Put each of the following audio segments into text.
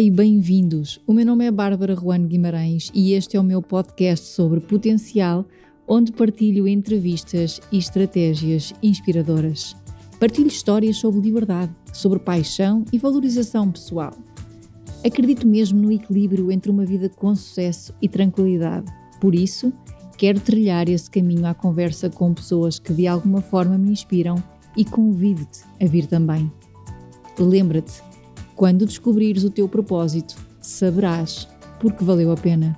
E bem-vindos! O meu nome é Bárbara Juan Guimarães e este é o meu podcast sobre potencial, onde partilho entrevistas e estratégias inspiradoras. Partilho histórias sobre liberdade, sobre paixão e valorização pessoal. Acredito mesmo no equilíbrio entre uma vida com sucesso e tranquilidade. Por isso, quero trilhar esse caminho à conversa com pessoas que de alguma forma me inspiram e convido-te a vir também. Lembra-te quando descobrires o teu propósito, saberás porque valeu a pena.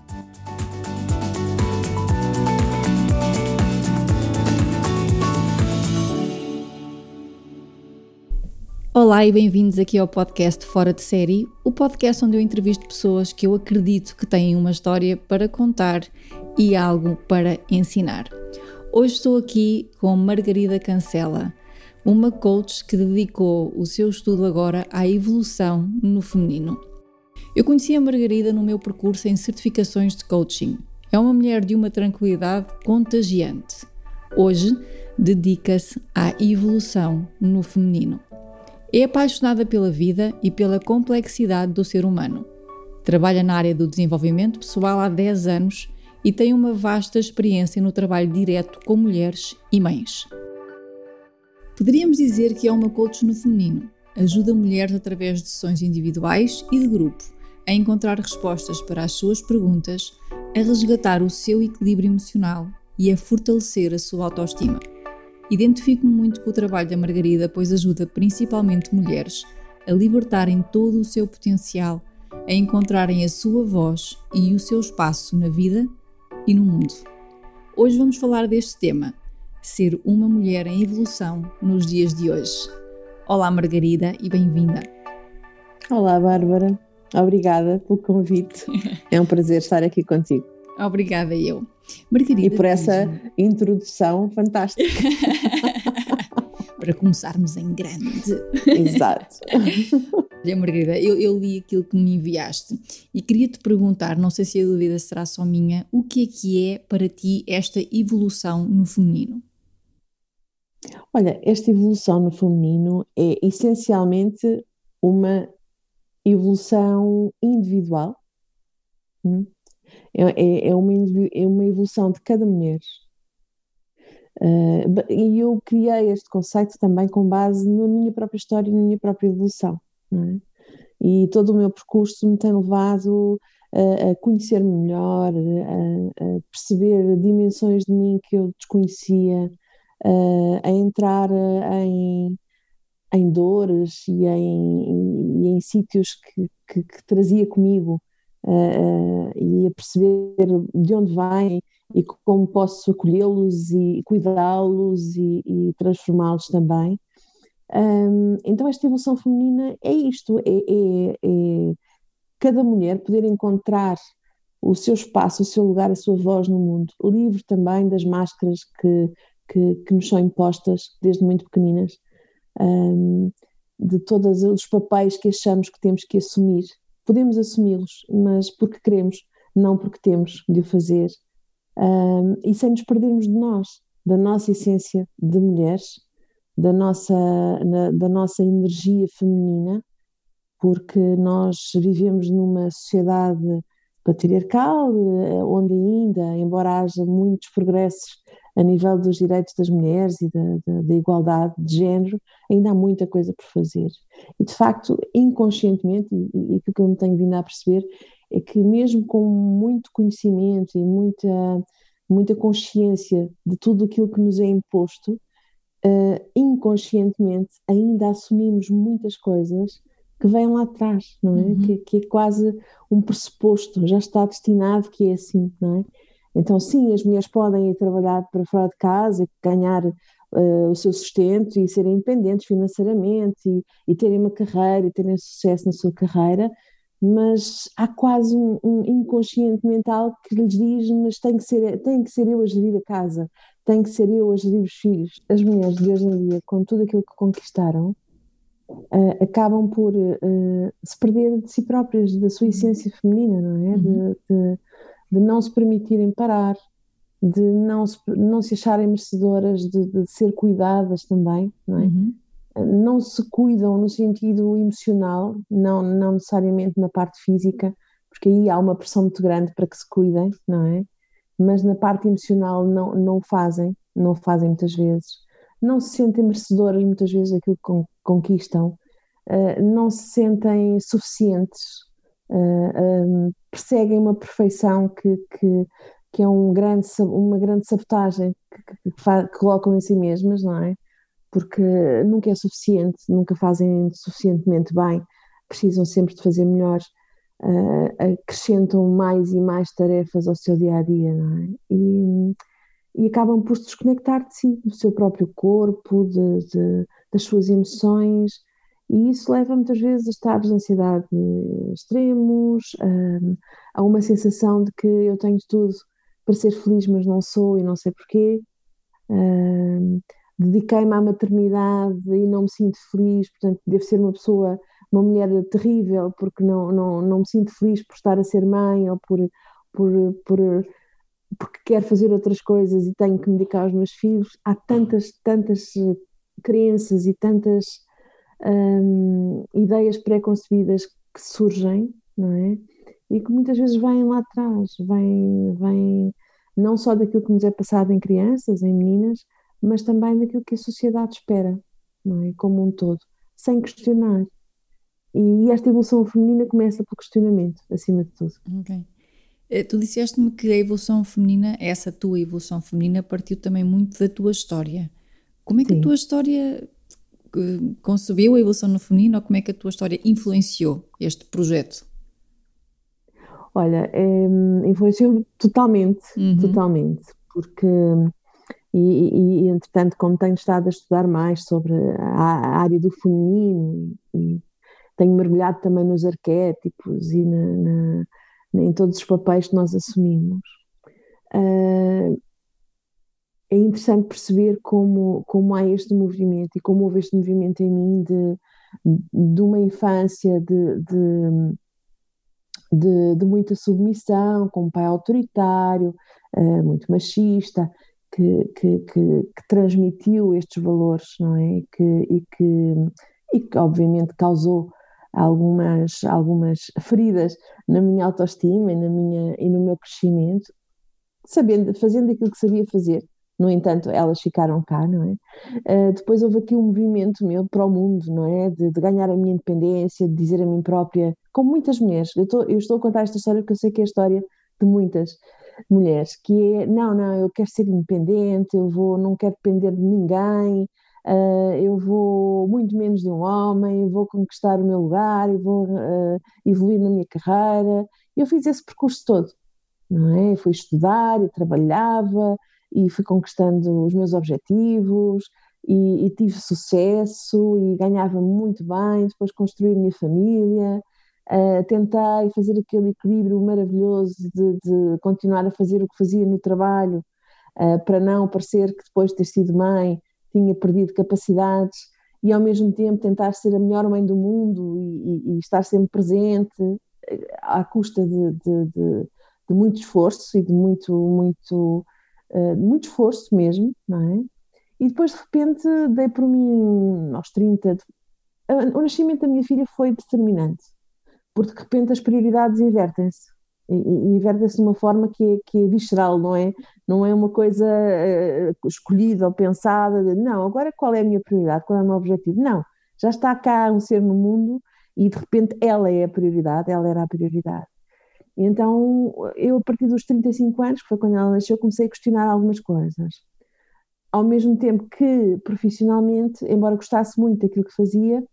Olá e bem-vindos aqui ao podcast Fora de Série, o podcast onde eu entrevisto pessoas que eu acredito que têm uma história para contar e algo para ensinar. Hoje estou aqui com Margarida Cancela uma coach que dedicou o seu estudo agora à evolução no feminino. Eu conheci a Margarida no meu percurso em certificações de coaching. É uma mulher de uma tranquilidade contagiante. Hoje, dedica-se à evolução no feminino. É apaixonada pela vida e pela complexidade do ser humano. Trabalha na área do desenvolvimento pessoal há 10 anos e tem uma vasta experiência no trabalho direto com mulheres e mães. Poderíamos dizer que é uma coach no feminino. Ajuda mulheres através de sessões individuais e de grupo a encontrar respostas para as suas perguntas, a resgatar o seu equilíbrio emocional e a fortalecer a sua autoestima. Identifico-me muito com o trabalho da Margarida, pois ajuda principalmente mulheres a libertarem todo o seu potencial, a encontrarem a sua voz e o seu espaço na vida e no mundo. Hoje vamos falar deste tema, ser uma mulher em evolução nos dias de hoje. Olá, Margarida, e bem-vinda. Olá, Bárbara. Obrigada pelo convite. É um prazer estar aqui contigo. Obrigada, eu. Margarida. E por essa introdução fantástica. Para começarmos em grande. Exato. Olha, Margarida, eu, eu, li aquilo que me enviaste e queria te perguntar, não sei se a dúvida será só minha, o que é que é para ti esta evolução no feminino? Olha, esta evolução no feminino é essencialmente uma evolução individual. Hum? É, é, é, uma, é uma evolução de cada mulher. Uh, e eu criei este conceito também com base na minha própria história e na minha própria evolução. É? E todo o meu percurso me tem levado a, a conhecer-me melhor, a, a, perceber dimensões de mim que eu desconhecia, uh, a entrar eh, em, em dores e em, e em sítios que, que, que, trazia comigo uh, e a perceber de onde vêm e como posso acolhê-los e cuidá-los e, e transformá-los também. Um, então esta evolução feminina é isto, é, é, é, cada mulher poder encontrar o seu espaço, o seu lugar, a sua voz no mundo, livre também das máscaras que, que, que nos são impostas desde muito pequeninas, um, de todos os papéis que achamos que temos que assumir. Podemos assumi-los, mas porque queremos, não porque temos de o fazer. Um, e sem nos perdermos de nós, da nossa essência de mulheres, da nossa, na, da nossa energia feminina, porque nós vivemos numa sociedade patriarcal, eh, onde ainda, embora haja muitos progressos a nível dos direitos das mulheres e da, da, da, igualdade de género, ainda há muita coisa por fazer. E, de facto, inconscientemente, e, e aquilo que eu me tenho vindo a perceber, é que mesmo com muito conhecimento e muita, muita consciência de tudo aquilo que nos é imposto, uh, inconscientemente ainda assumimos muitas coisas que vêm lá atrás, não é? Uhum. Que, que, é quase um pressuposto, já está destinado que é assim, não é? Então, sim, as mulheres podem ir trabalhar para fora de casa e ganhar uh, o seu sustento e serem independentes financeiramente e, e, terem uma carreira e terem sucesso na sua carreira, mas há quase um, um inconsciente mental que lhes diz: mas tem que, ser, tem que ser eu a gerir a casa, tem que ser eu a gerir os filhos. As mulheres de hoje em dia, com tudo aquilo que conquistaram, uh, acabam por uh, se perder de si próprias, da sua essência feminina, não é? Uhum. De, de, de não se permitirem parar, de não se, não se acharem merecedoras de, de ser cuidadas também, não é? Uhum. não se cuidam no sentido emocional, não, não necessariamente na parte física, porque aí há uma pressão muito grande para que se cuidem, não é? Mas na parte emocional não, não o fazem, não o fazem muitas vezes. Não se sentem merecedoras muitas vezes daquilo que conquistam, uh, não se sentem suficientes, eh, um, eh, perseguem uma perfeição que, que, que é um grande, uma grande sabotagem que, que, que, colocam em si mesmas, não é? Porque nunca é suficiente, nunca fazem suficientemente bem, precisam sempre de fazer melhor, uh, acrescentam mais e mais tarefas ao seu dia a dia, não é? E, e acabam por se desconectar de si, do seu próprio corpo, de, de, das suas emoções, e isso leva muitas vezes a estados de ansiedade extremos, a, a uma sensação de que eu tenho tudo para ser feliz, mas não sou e não sei porquê. Uh, Dediquei-me à maternidade e não me sinto feliz, portanto, devo ser uma pessoa, uma mulher terrível, porque não, não, não me sinto feliz por estar a ser mãe ou por, por, por porque quero fazer outras coisas e tenho que me dedicar aos meus filhos. Há tantas, tantas crenças e tantas hum, ideias pré-concebidas que surgem, não é? E que muitas vezes vêm lá atrás, vêm, vêm não só daquilo que nos é passado em crianças, em meninas, mas também daquilo que a sociedade espera, não é? Como um todo, sem questionar. E esta evolução feminina começa pelo questionamento, acima de tudo. Ok. Eh, tu disseste-me que a evolução feminina, essa tua evolução feminina, partiu também muito da tua história. Como é que Sim. a tua história concebeu a evolução no feminino ou como é que a tua história influenciou este projeto? Olha, é, influenciou totalmente, uhum. totalmente, porque e, e, entretanto, como tenho estado a estudar mais sobre a, a área do feminino e tenho mergulhado também nos arquétipos e na, na, em todos os papéis que nós assumimos, uh, é interessante perceber como, como há este movimento e como houve este movimento em mim de, de uma infância de, de de, de muita submissão, com um pai autoritário, uh, muito machista, que, que, que, que, transmitiu estes valores, não é? Que, e que, e que obviamente causou algumas, algumas feridas na minha autoestima e, na minha, e no meu crescimento, sabendo, fazendo aquilo que sabia fazer. No entanto, elas ficaram cá, não é? Uh, depois houve aqui um movimento meu para o mundo, não é? De, de, ganhar a minha independência, de dizer a mim própria, como muitas mulheres. Eu, tô, eu estou a contar esta história porque eu sei que é a história de muitas mulheres, que é, não, não, eu quero ser independente, eu vou, não quero depender de ninguém, uh, eu vou muito menos de um homem, eu vou conquistar o meu lugar, eu vou uh, evoluir na minha carreira. Eu fiz esse percurso todo, não é? Eu fui estudar, eu trabalhava, e fui conquistando os meus objetivos e, e tive sucesso e ganhava muito bem, depois construí a minha família, uh, tentei fazer aquele equilíbrio maravilhoso de, de, continuar a fazer o que fazia no trabalho, uh, para não parecer que depois de ter sido mãe tinha perdido capacidades e ao mesmo tempo tentar ser a melhor mãe do mundo e, e, e estar sempre presente eh, à custa de, de, de, muito esforço e de muito, muito uh, muito esforço mesmo, não é? E depois de repente dei por mim aos 30. O nascimento da minha filha foi determinante, porque de repente as prioridades invertem-se. E, e invertem-se de uma forma que é, que é visceral, não é? Não é uma coisa uh, escolhida ou pensada, de, não, agora qual é a minha prioridade, qual é o meu objetivo? Não, já está cá um ser no mundo e de repente ela é a prioridade, ela era a prioridade. Então, eu, a partir dos 35 anos, que foi quando ela nasceu, comecei a questionar algumas coisas. Ao mesmo tempo que, profissionalmente, embora gostasse muito daquilo que fazia,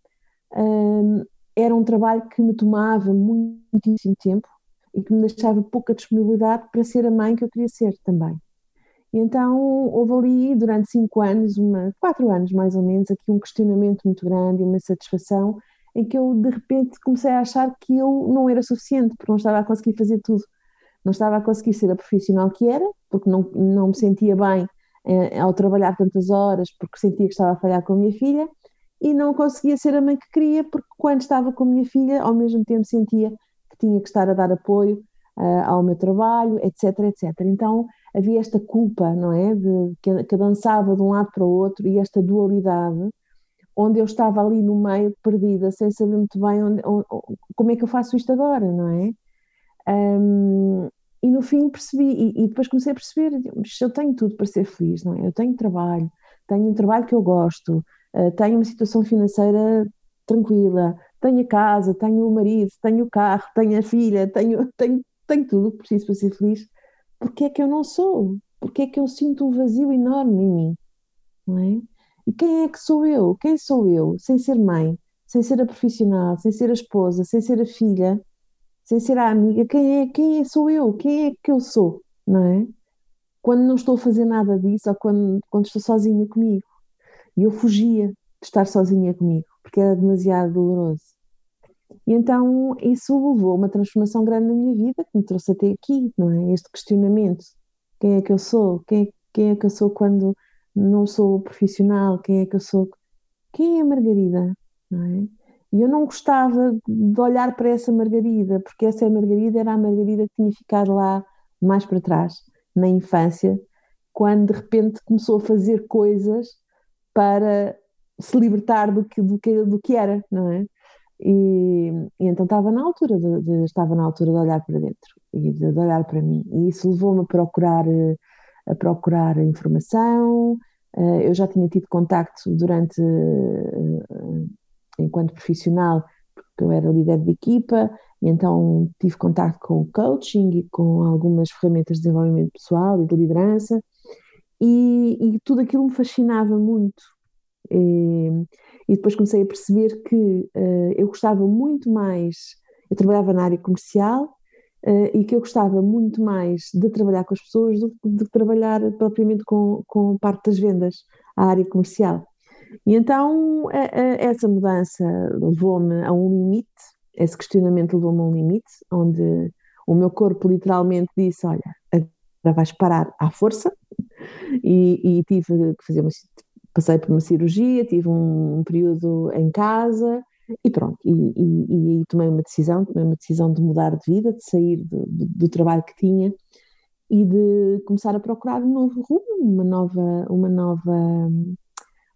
um, era um trabalho que me tomava muitíssimo tempo e que me deixava pouca disponibilidade para ser a mãe que eu queria ser também. E então houve ali durante cinco anos, uma, quatro anos mais ou menos, aqui um questionamento muito grande, uma satisfação em que eu de repente comecei a achar que eu não era suficiente, porque não estava a conseguir fazer tudo. Não estava a conseguir ser a profissional que era, porque não, não me sentia bem eh, ao trabalhar tantas horas, porque sentia que estava a falhar com a minha filha, e não conseguia ser a mãe que queria, porque quando estava com a minha filha, ao mesmo tempo sentia que tinha que estar a dar apoio uh, ao meu trabalho, etc, etc. Então havia esta culpa, não é, de que, que dançava de um lado para o outro e esta dualidade onde eu estava ali no meio, perdida, sem saber muito bem onde, onde, como é que eu faço isto agora, não é? Um, e no fim percebi, e, e, depois comecei a perceber, eu tenho tudo para ser feliz, não é? Eu tenho trabalho, tenho um trabalho que eu gosto, uh, tenho uma situação financeira tranquila, tenho a casa, tenho o marido, tenho o carro, tenho a filha, tenho, tenho, tenho tudo o que preciso para ser feliz. Porquê é que eu não sou? Porquê é que eu sinto um vazio enorme em mim? Não é? E quem é que sou eu? Quem sou eu? Sem ser mãe, sem ser a profissional, sem ser a esposa, sem ser a filha, sem ser a amiga, quem é? Quem é sou eu? Quem é que eu sou? Não é? Quando não estou a fazer nada disso ou quando, quando estou sozinha comigo. E eu fugia de estar sozinha comigo, porque era demasiado doloroso. E então isso levou a uma transformação grande na minha vida, que me trouxe até aqui, não é? Este questionamento: quem é que eu sou? Quem quem é que eu sou quando não sou profissional? Quem é que eu sou? Quem é a Margarida? Não é? E eu não gostava de olhar para essa Margarida, porque essa Margarida era a Margarida que tinha ficado lá mais para trás, na infância, quando de repente começou a fazer coisas para se libertar do que, do que, do que era, não é? E, e, então estava na altura de, de, estava na altura de olhar para dentro e de, de olhar para mim e isso levou-me a procurar a procurar informação. Eh, eu já tinha tido contacto durante eh, enquanto profissional porque eu era líder de equipa e então tive contacto com o coaching e com algumas ferramentas de desenvolvimento pessoal e de liderança. E, e tudo aquilo me fascinava muito. E, e depois comecei a perceber que uh, eu gostava muito mais, eu trabalhava na área comercial uh, e que eu gostava muito mais de trabalhar com as pessoas do que de trabalhar propriamente com, com parte das vendas, a área comercial. E então a, a, essa mudança levou-me a um limite, esse questionamento levou-me a um limite, onde o meu corpo literalmente disse: Olha, agora vais parar à força. E, e tive que fazer uma, passei por uma cirurgia, tive um, um período em casa e pronto, e, tomei uma decisão, tomei uma decisão de mudar de vida, de sair do, trabalho que tinha e de começar a procurar um novo rumo, uma nova, uma nova,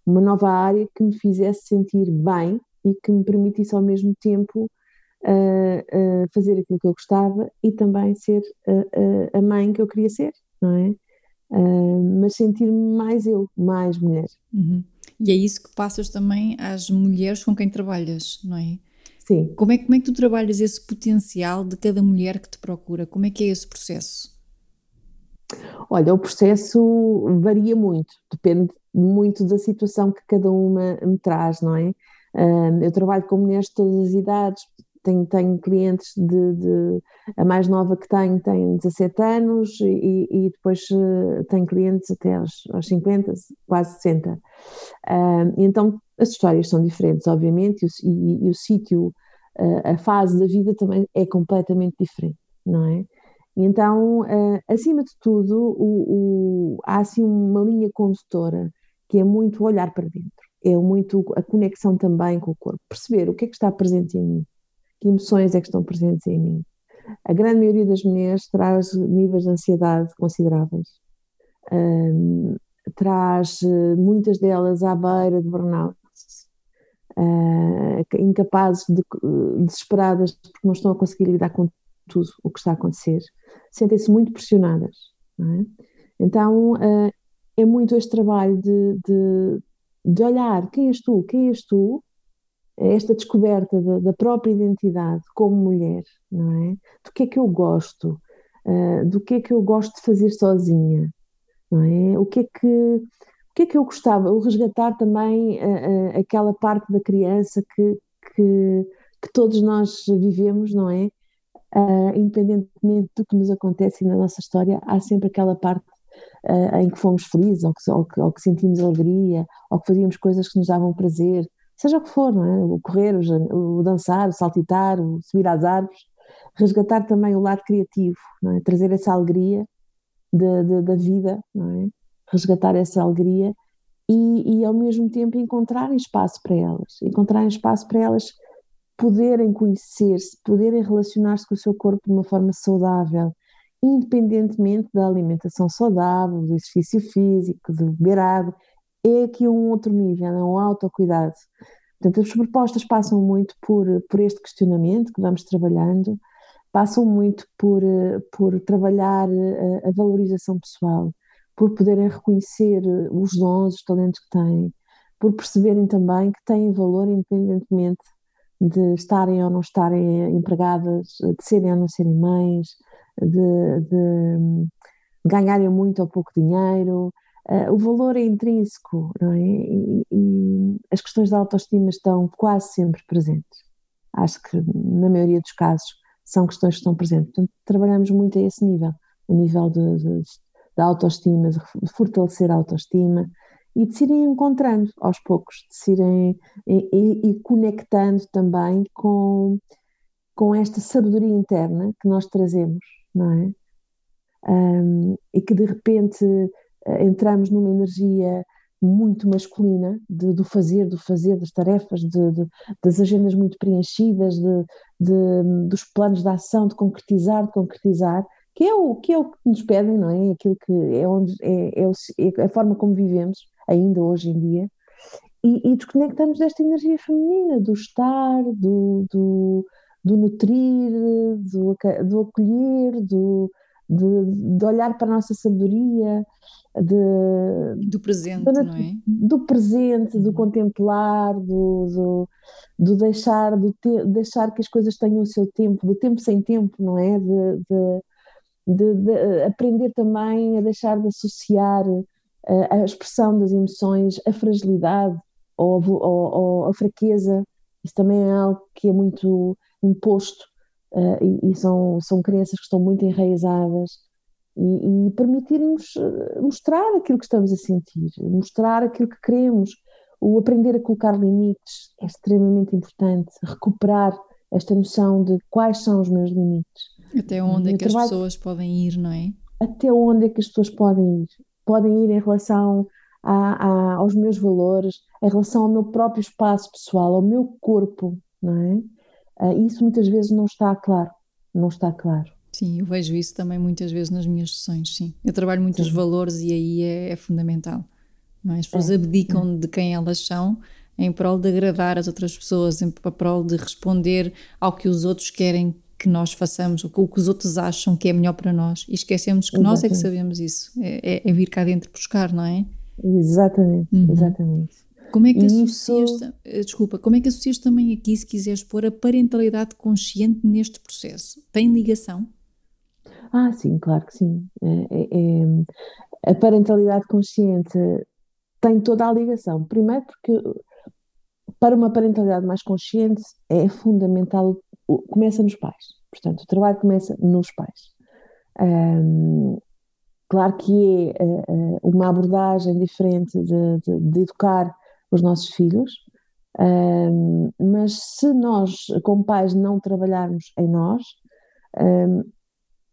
uma nova área que me fizesse sentir bem e que me permitisse ao mesmo tempo uh, uh, fazer aquilo que eu gostava e também ser uh, a mãe que eu queria ser, não é? Uh, mas sentir-me mais eu, mais mulher. Uhum. E é isso que passas também às mulheres com quem trabalhas, não é? Sim. Como é, como é que tu trabalhas esse potencial de cada mulher que te procura? Como é que é esse processo? Olha, o processo varia muito, depende muito da situação que cada uma me traz, não é? Eu trabalho com mulheres de todas as idades, tenho, tenho clientes de, de, A mais nova que tenho tem 17 anos e, e depois uh, tenho clientes até aos, aos 50, quase 60. Uh, então as histórias são diferentes, obviamente, e, e, e o sítio, uh, a fase da vida também é completamente diferente, não é? Então, uh, acima de tudo, o, o, há assim uma linha condutora que é muito olhar para dentro, é muito a conexão também com o corpo, perceber o que é que está presente em mim que emoções é que estão presentes em mim. A grande maioria das mulheres traz níveis de ansiedade consideráveis. Um, traz eh, muitas delas à beira de burnout, uh, incapazes, de, desesperadas porque não estão a conseguir lidar com tudo o que está a acontecer, sentem-se muito pressionadas. É? Então uh, é muito este trabalho de, de, de olhar quem és tu, quem és tu, esta descoberta da, da, própria identidade como mulher, não é? Do que é que eu gosto, uh, do que é que eu gosto de fazer sozinha, não é? O que é que, o que, é que eu gostava? O resgatar também uh, uh, aquela parte da criança que, que, que, todos nós vivemos, não é? independentemente do que nos acontece na nossa história, há sempre aquela parte em que fomos felizes, ou que, ou que, ou que sentimos alegria, ou que fazíamos coisas que nos davam prazer, seja o que for, não é? O correr, o, o dançar, o saltitar, o subir às árvores, resgatar também o lado criativo, é? Trazer essa alegria de, de, da vida, é? Resgatar essa alegria e, e ao mesmo tempo encontrarem espaço para elas, encontrarem espaço para elas poderem conhecer-se, poderem relacionar-se com o seu corpo de uma forma saudável, independentemente da alimentação saudável, do exercício físico, de beber água, é aqui um outro nível, é um autocuidado. Portanto, as propostas passam muito por, por este questionamento que vamos trabalhando, passam muito por, por trabalhar a, a valorização pessoal, por poderem reconhecer os dons, os talentos que têm, por perceberem também que têm valor independentemente de estarem ou não estarem empregadas, de serem ou não serem mães, de, de ganharem muito ou pouco dinheiro. Uh, o valor é intrínseco, não é? E, e, as questões da autoestima estão quase sempre presentes. Acho que, na maioria dos casos, são questões que estão presentes. Portanto, trabalhamos muito a esse nível, a nível da autoestima, de fortalecer a autoestima e de se irem encontrando aos poucos, de se irem e, e, e conectando também com, com esta sabedoria interna que nós trazemos, não é? Um, e que de repente entramos numa energia muito masculina de, do fazer, do fazer, das tarefas, de, de, das agendas muito preenchidas, dos planos de ação, de concretizar, de concretizar, que é o que, é o que nos pedem, não é? Aquilo que é, onde, é, é, o, é a forma como vivemos, ainda hoje em dia, e, e desconectamos desta energia feminina, do estar, do, do, do nutrir, do, do acolher, do, de, de, olhar para a nossa sabedoria, de, do presente, de, não é? Do presente, do uhum. contemplar, do, do, do deixar, do te, deixar que as coisas tenham o seu tempo, do tempo sem tempo, não é? De, de, de aprender também a deixar de associar a, a expressão das emoções, a fragilidade ou, ou, ou, a fraqueza, isso também é algo que é muito imposto uh, e, e, são, são crenças que estão muito enraizadas e, e permitir-nos eh, mostrar aquilo que estamos a sentir, mostrar aquilo que queremos, o aprender a colocar limites é extremamente importante, recuperar esta noção de quais são os meus limites. Até onde é que trabalho, as pessoas podem ir, não é? Até onde é que as pessoas podem ir? Podem ir em relação a, a, aos meus valores, em relação ao meu próprio espaço pessoal, ao meu corpo, não é? Uh, isso muitas vezes não está claro, não está claro. Sim, eu vejo isso também muitas vezes nas minhas sessões, sim. Eu trabalho muito sim. os valores e aí é, é fundamental. Não é? As pessoas é, abdicam é. de quem elas são em prol de agradar as outras pessoas, em prol de responder ao que os outros querem que nós façamos, ou o que os outros acham que é melhor para nós. E esquecemos que exatamente. nós é que sabemos isso. É, é, é, vir cá dentro buscar, não é? Exatamente, uhum. exatamente. Como é que associas, isso... Eh, desculpa, como é que associas também aqui, se quiseres pôr a parentalidade consciente neste processo? Tem ligação? Ah, sim, claro que sim. É, é, é, a parentalidade consciente tem toda a ligação. Primeiro porque para uma parentalidade mais consciente é fundamental, começa nos pais. Portanto, o trabalho começa nos pais. Um, claro que é uh, uma abordagem diferente de, de, de, educar os nossos filhos, um, mas se nós, como pais, não trabalharmos em nós, um,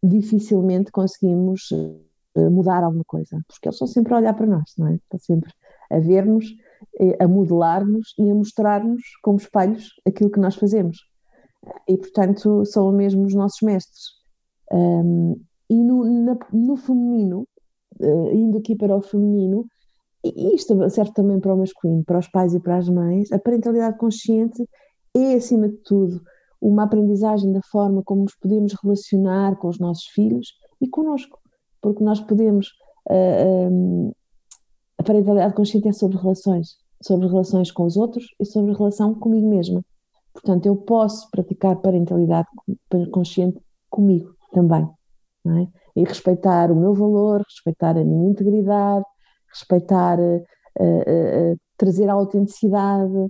dificilmente conseguimos uh, mudar alguma coisa, porque eles estão sempre a olhar para nós, não é? Estão sempre a ver-nos a modelar-nos e a mostrar-nos como espelhos aquilo que nós fazemos. E, portanto, são mesmo os nossos mestres. Um, e no, na, no feminino, uh, indo aqui para o feminino, e isto serve também para o masculino, para os pais e para as mães, a parentalidade consciente é, acima de tudo, uma aprendizagem da forma como nos podemos relacionar com os nossos filhos e connosco, porque nós podemos uh, um, a parentalidade consciente é sobre relações, sobre relações com os outros e sobre relação comigo mesma. Portanto, eu posso praticar parentalidade consciente comigo também, é? E respeitar o meu valor, respeitar a minha integridade, respeitar, uh, uh, trazer a autenticidade,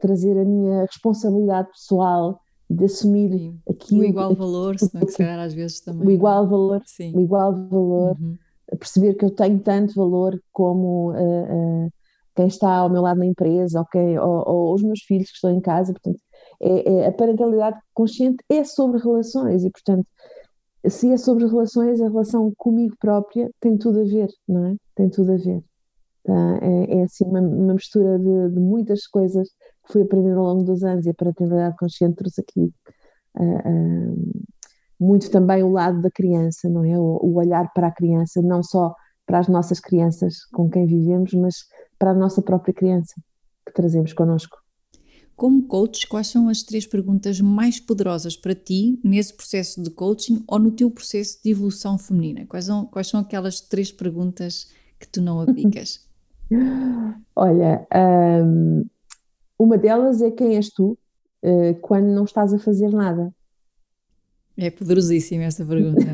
trazer a minha responsabilidade pessoal de assumir Sim. aquilo. O igual valor, se não é que se às vezes também. O igual valor, Sim. o igual valor. Uhum perceber que eu tenho tanto valor como uh, uh, quem está ao meu lado na empresa okay, ou, ou, os meus filhos que estão em casa. Portanto, é, é, a parentalidade consciente é sobre relações e, portanto, se é sobre relações, a relação comigo própria tem tudo a ver, não é? Tem tudo a ver. Tá? É, é assim uma, uma mistura de, de, muitas coisas que fui aprendendo ao longo dos anos e a parentalidade consciente trouxe aqui. Uh, muito também o lado da criança, não é? O, o olhar para a criança, não só para as nossas crianças com quem vivemos, mas para a nossa própria criança que trazemos connosco. Como coach, quais são as três perguntas mais poderosas para ti nesse processo de coaching ou no teu processo de evolução feminina? Quais são, quais são aquelas três perguntas que tu não aplicas? Olha, um, uma delas é quem és tu uh, quando não estás a fazer nada. É poderosíssima essa pergunta.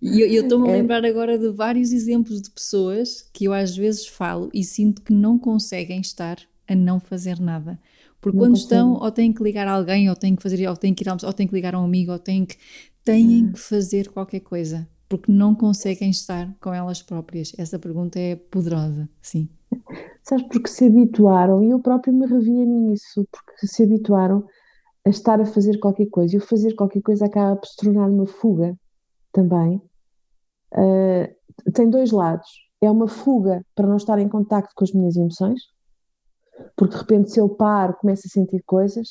E eu estou-me a é. lembrar agora de vários exemplos de pessoas que eu às vezes falo e sinto que não conseguem estar a não fazer nada. Porque não quando consigo. estão, ou têm que ligar a alguém, ou têm que fazer, ou têm que ir ou têm que ligar a um amigo, ou têm que, têm hum. que fazer qualquer coisa, porque não conseguem estar com elas próprias. Essa pergunta é poderosa, sim. Sabes, porque se habituaram, e eu próprio me revia nisso, porque se habituaram a estar a fazer qualquer coisa, e o fazer qualquer coisa acaba por se tornar uma fuga também, uh, tem dois lados. É uma fuga para não estar em contacto com as minhas emoções, porque de repente se eu paro, começo a sentir coisas,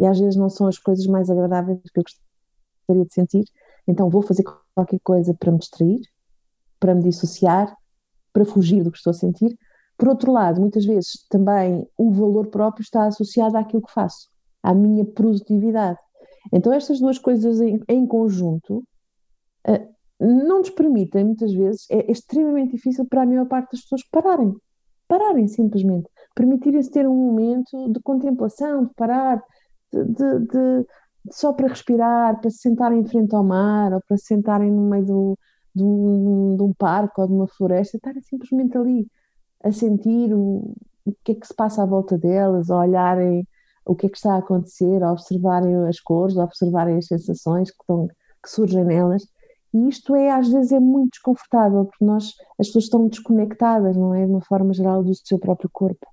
e às vezes não são as coisas mais agradáveis que eu gostaria de sentir, então vou fazer qualquer coisa para me distrair, para me dissociar, para fugir do que estou a sentir. Por outro lado, muitas vezes também o valor próprio está associado àquilo que faço, à minha produtividade. Então, estas duas coisas em, em conjunto uh, não nos permitem, muitas vezes, é, é extremamente difícil para a maior parte das pessoas pararem. Pararem simplesmente. Permitirem-se ter um momento de contemplação, de parar, de, de, de, só para respirar, para se sentarem em frente ao mar, ou para se sentarem no meio do, de, um, de um parque ou de uma floresta, estarem simplesmente ali a sentir o, o que é que se passa à volta delas, a olharem o que é que está a acontecer, a observarem as cores, a observarem as sensações que, estão, que surgem nelas e isto é, às vezes, é muito desconfortável, porque nós, as pessoas estão desconectadas, não é? De uma forma geral, do seu próprio corpo.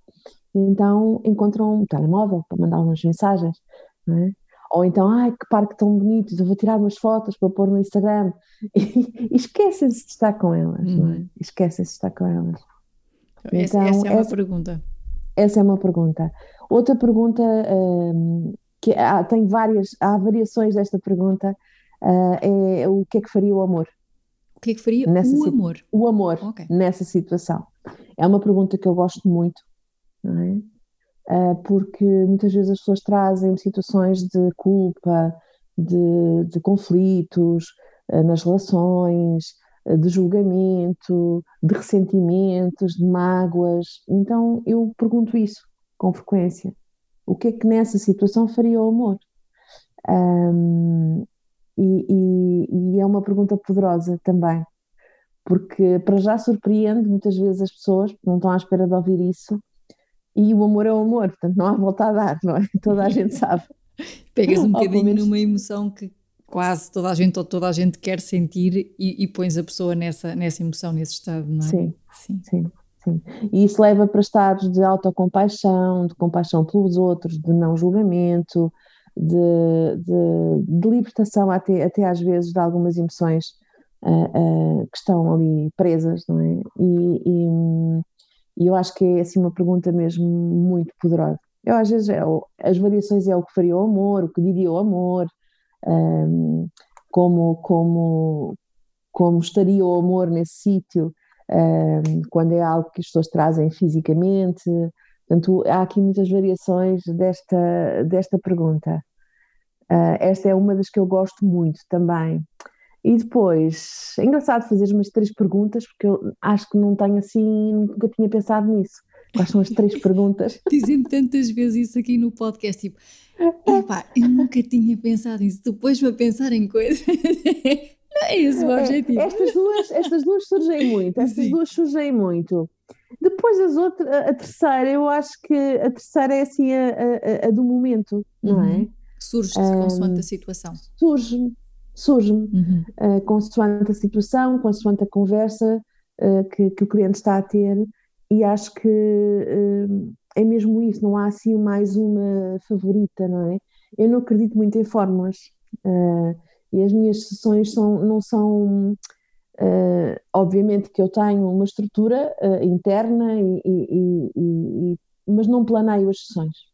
E então encontram um telemóvel para mandar umas mensagens, não é? Ou então, ai, que parque tão bonito, eu vou tirar umas fotos para pôr no Instagram. E, e esquecem-se de estar com elas, não é? Uhum. Esquecem-se de estar com elas. Então, essa, é uma essa, pergunta. Essa é uma pergunta. Outra pergunta, um, que há, tem várias, há variações desta pergunta, uh, é o que é que faria o amor? O que é que faria nessa o amor? O amor okay. nessa situação. É uma pergunta que eu gosto muito, não é? Uh, porque muitas vezes as pessoas trazem situações de culpa, de, de conflitos uh, nas relações, de julgamento, de ressentimentos, de mágoas. Então eu pergunto isso com frequência. O que é que nessa situação faria o amor? Um, e, e, e é uma pergunta poderosa também, porque para já surpreende muitas vezes as pessoas, não estão à espera de ouvir isso, e o amor é o amor, portanto não há volta a dar, não é? Toda a gente sabe. Pegas um bocadinho menos... numa emoção que quase toda a gente ou toda a gente quer sentir e, e pões a pessoa nessa, nessa emoção, nesse estado, não é? Sim, sim, sim. sim. E isso leva para estados de autocompaixão, de compaixão pelos outros, de não julgamento, de, de, de libertação até, até às vezes de algumas emoções uh, uh, que estão ali presas, não é? E, e, e, eu acho que é assim uma pergunta mesmo muito poderosa. Eu às vezes, é, as variações é o que faria o amor, o que diria o amor, um, como, como, como estaria o amor nesse sítio, um, quando é algo que as pessoas trazem fisicamente, Portanto, há aqui muitas variações desta, desta pergunta. Uh, esta é uma das que eu gosto muito também. E depois, é engraçado fazer umas três perguntas, porque eu acho que não tenho assim, nunca tinha pensado nisso. Quais são as três perguntas? Dizem tantas vezes isso aqui no podcast, tipo, epá, eu nunca tinha pensado nisso, depois para pensar em coisas. Não é esse o é, objetivo. Estas duas, estas duas surgem muito, estas Sim. duas surgem muito. Depois as outras, a, terceira, eu acho que a terceira é assim a, a, a do momento, não é? Uhum. Surge-te um, consoante a situação. Surge-me, surge-me, uhum. uh, consoante a situação, consoante a conversa uh, que, que, o cliente está a ter, e acho que uh, é mesmo isso, não há assim mais uma favorita, não é? Eu não acredito muito em fórmulas, e as minhas sessões são, não são obviamente que eu tenho uma estrutura interna, e, e, e, mas não planeio as sessões.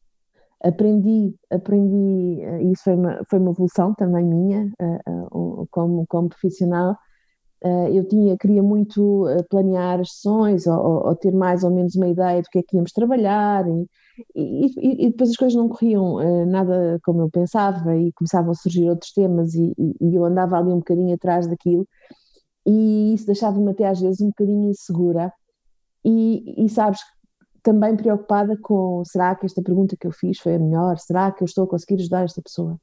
Aprendi, aprendi, uh, isso foi uma, foi uma evolução também minha, como, como profissional, eu tinha, queria muito planear as sessões ou, ou, ter mais ou menos uma ideia do que é que íamos trabalhar e, e, e depois as coisas não corriam uh, nada como eu pensava e começavam a surgir outros temas e, e, eu andava ali um bocadinho atrás daquilo. E isso deixava-me até às vezes um bocadinho insegura. E sabes, também preocupada com será que esta pergunta que eu fiz foi a melhor? Será que eu estou a conseguir ajudar esta pessoa?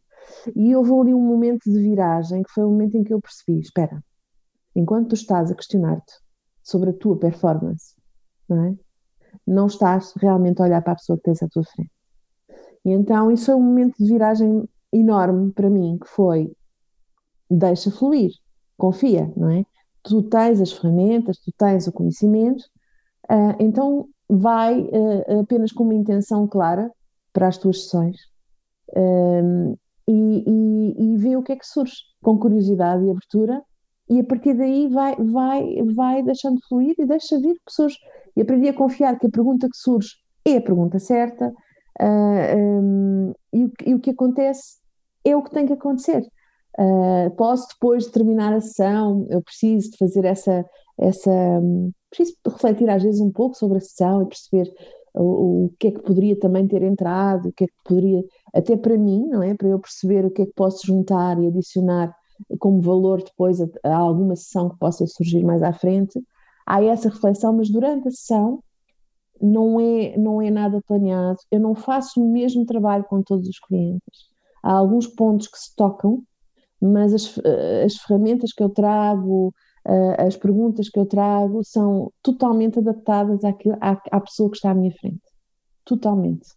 E houve ali um momento de viragem que foi o momento em que eu percebi, espera, enquanto tu estás a questionar-te sobre a tua performance, não, é? não estás realmente a olhar para a pessoa que tens à tua frente. E então isso foi um momento de viragem enorme para mim, que foi deixa fluir, confia, não é? Tu tens as ferramentas, tu tens o conhecimento, uh, então vai uh, apenas com uma intenção clara para as tuas sessões um, e, e, e vê o que é que surge, com curiosidade e abertura, e a partir daí vai, vai, vai deixando fluir e deixa vir que surge. E aprendi a confiar que a pergunta que surge é a pergunta certa uh, ah, um, e, e, o que acontece é o que tem que acontecer. Uh, posso depois de terminar a sessão, eu preciso de fazer essa, essa um, preciso refletir às vezes um pouco sobre a sessão e perceber o, o, que é que poderia também ter entrado, o que é que poderia, até para mim, não é? Para eu perceber o que é que posso juntar e adicionar como valor depois a, a alguma sessão que possa surgir mais à frente. Há essa reflexão, mas durante a sessão não é, não é nada planeado. Eu não faço o mesmo trabalho com todos os clientes. Há alguns pontos que se tocam, mas as, as ferramentas que eu trago, uh, as perguntas que eu trago são totalmente adaptadas àquilo, à, à pessoa que está à minha frente. Totalmente.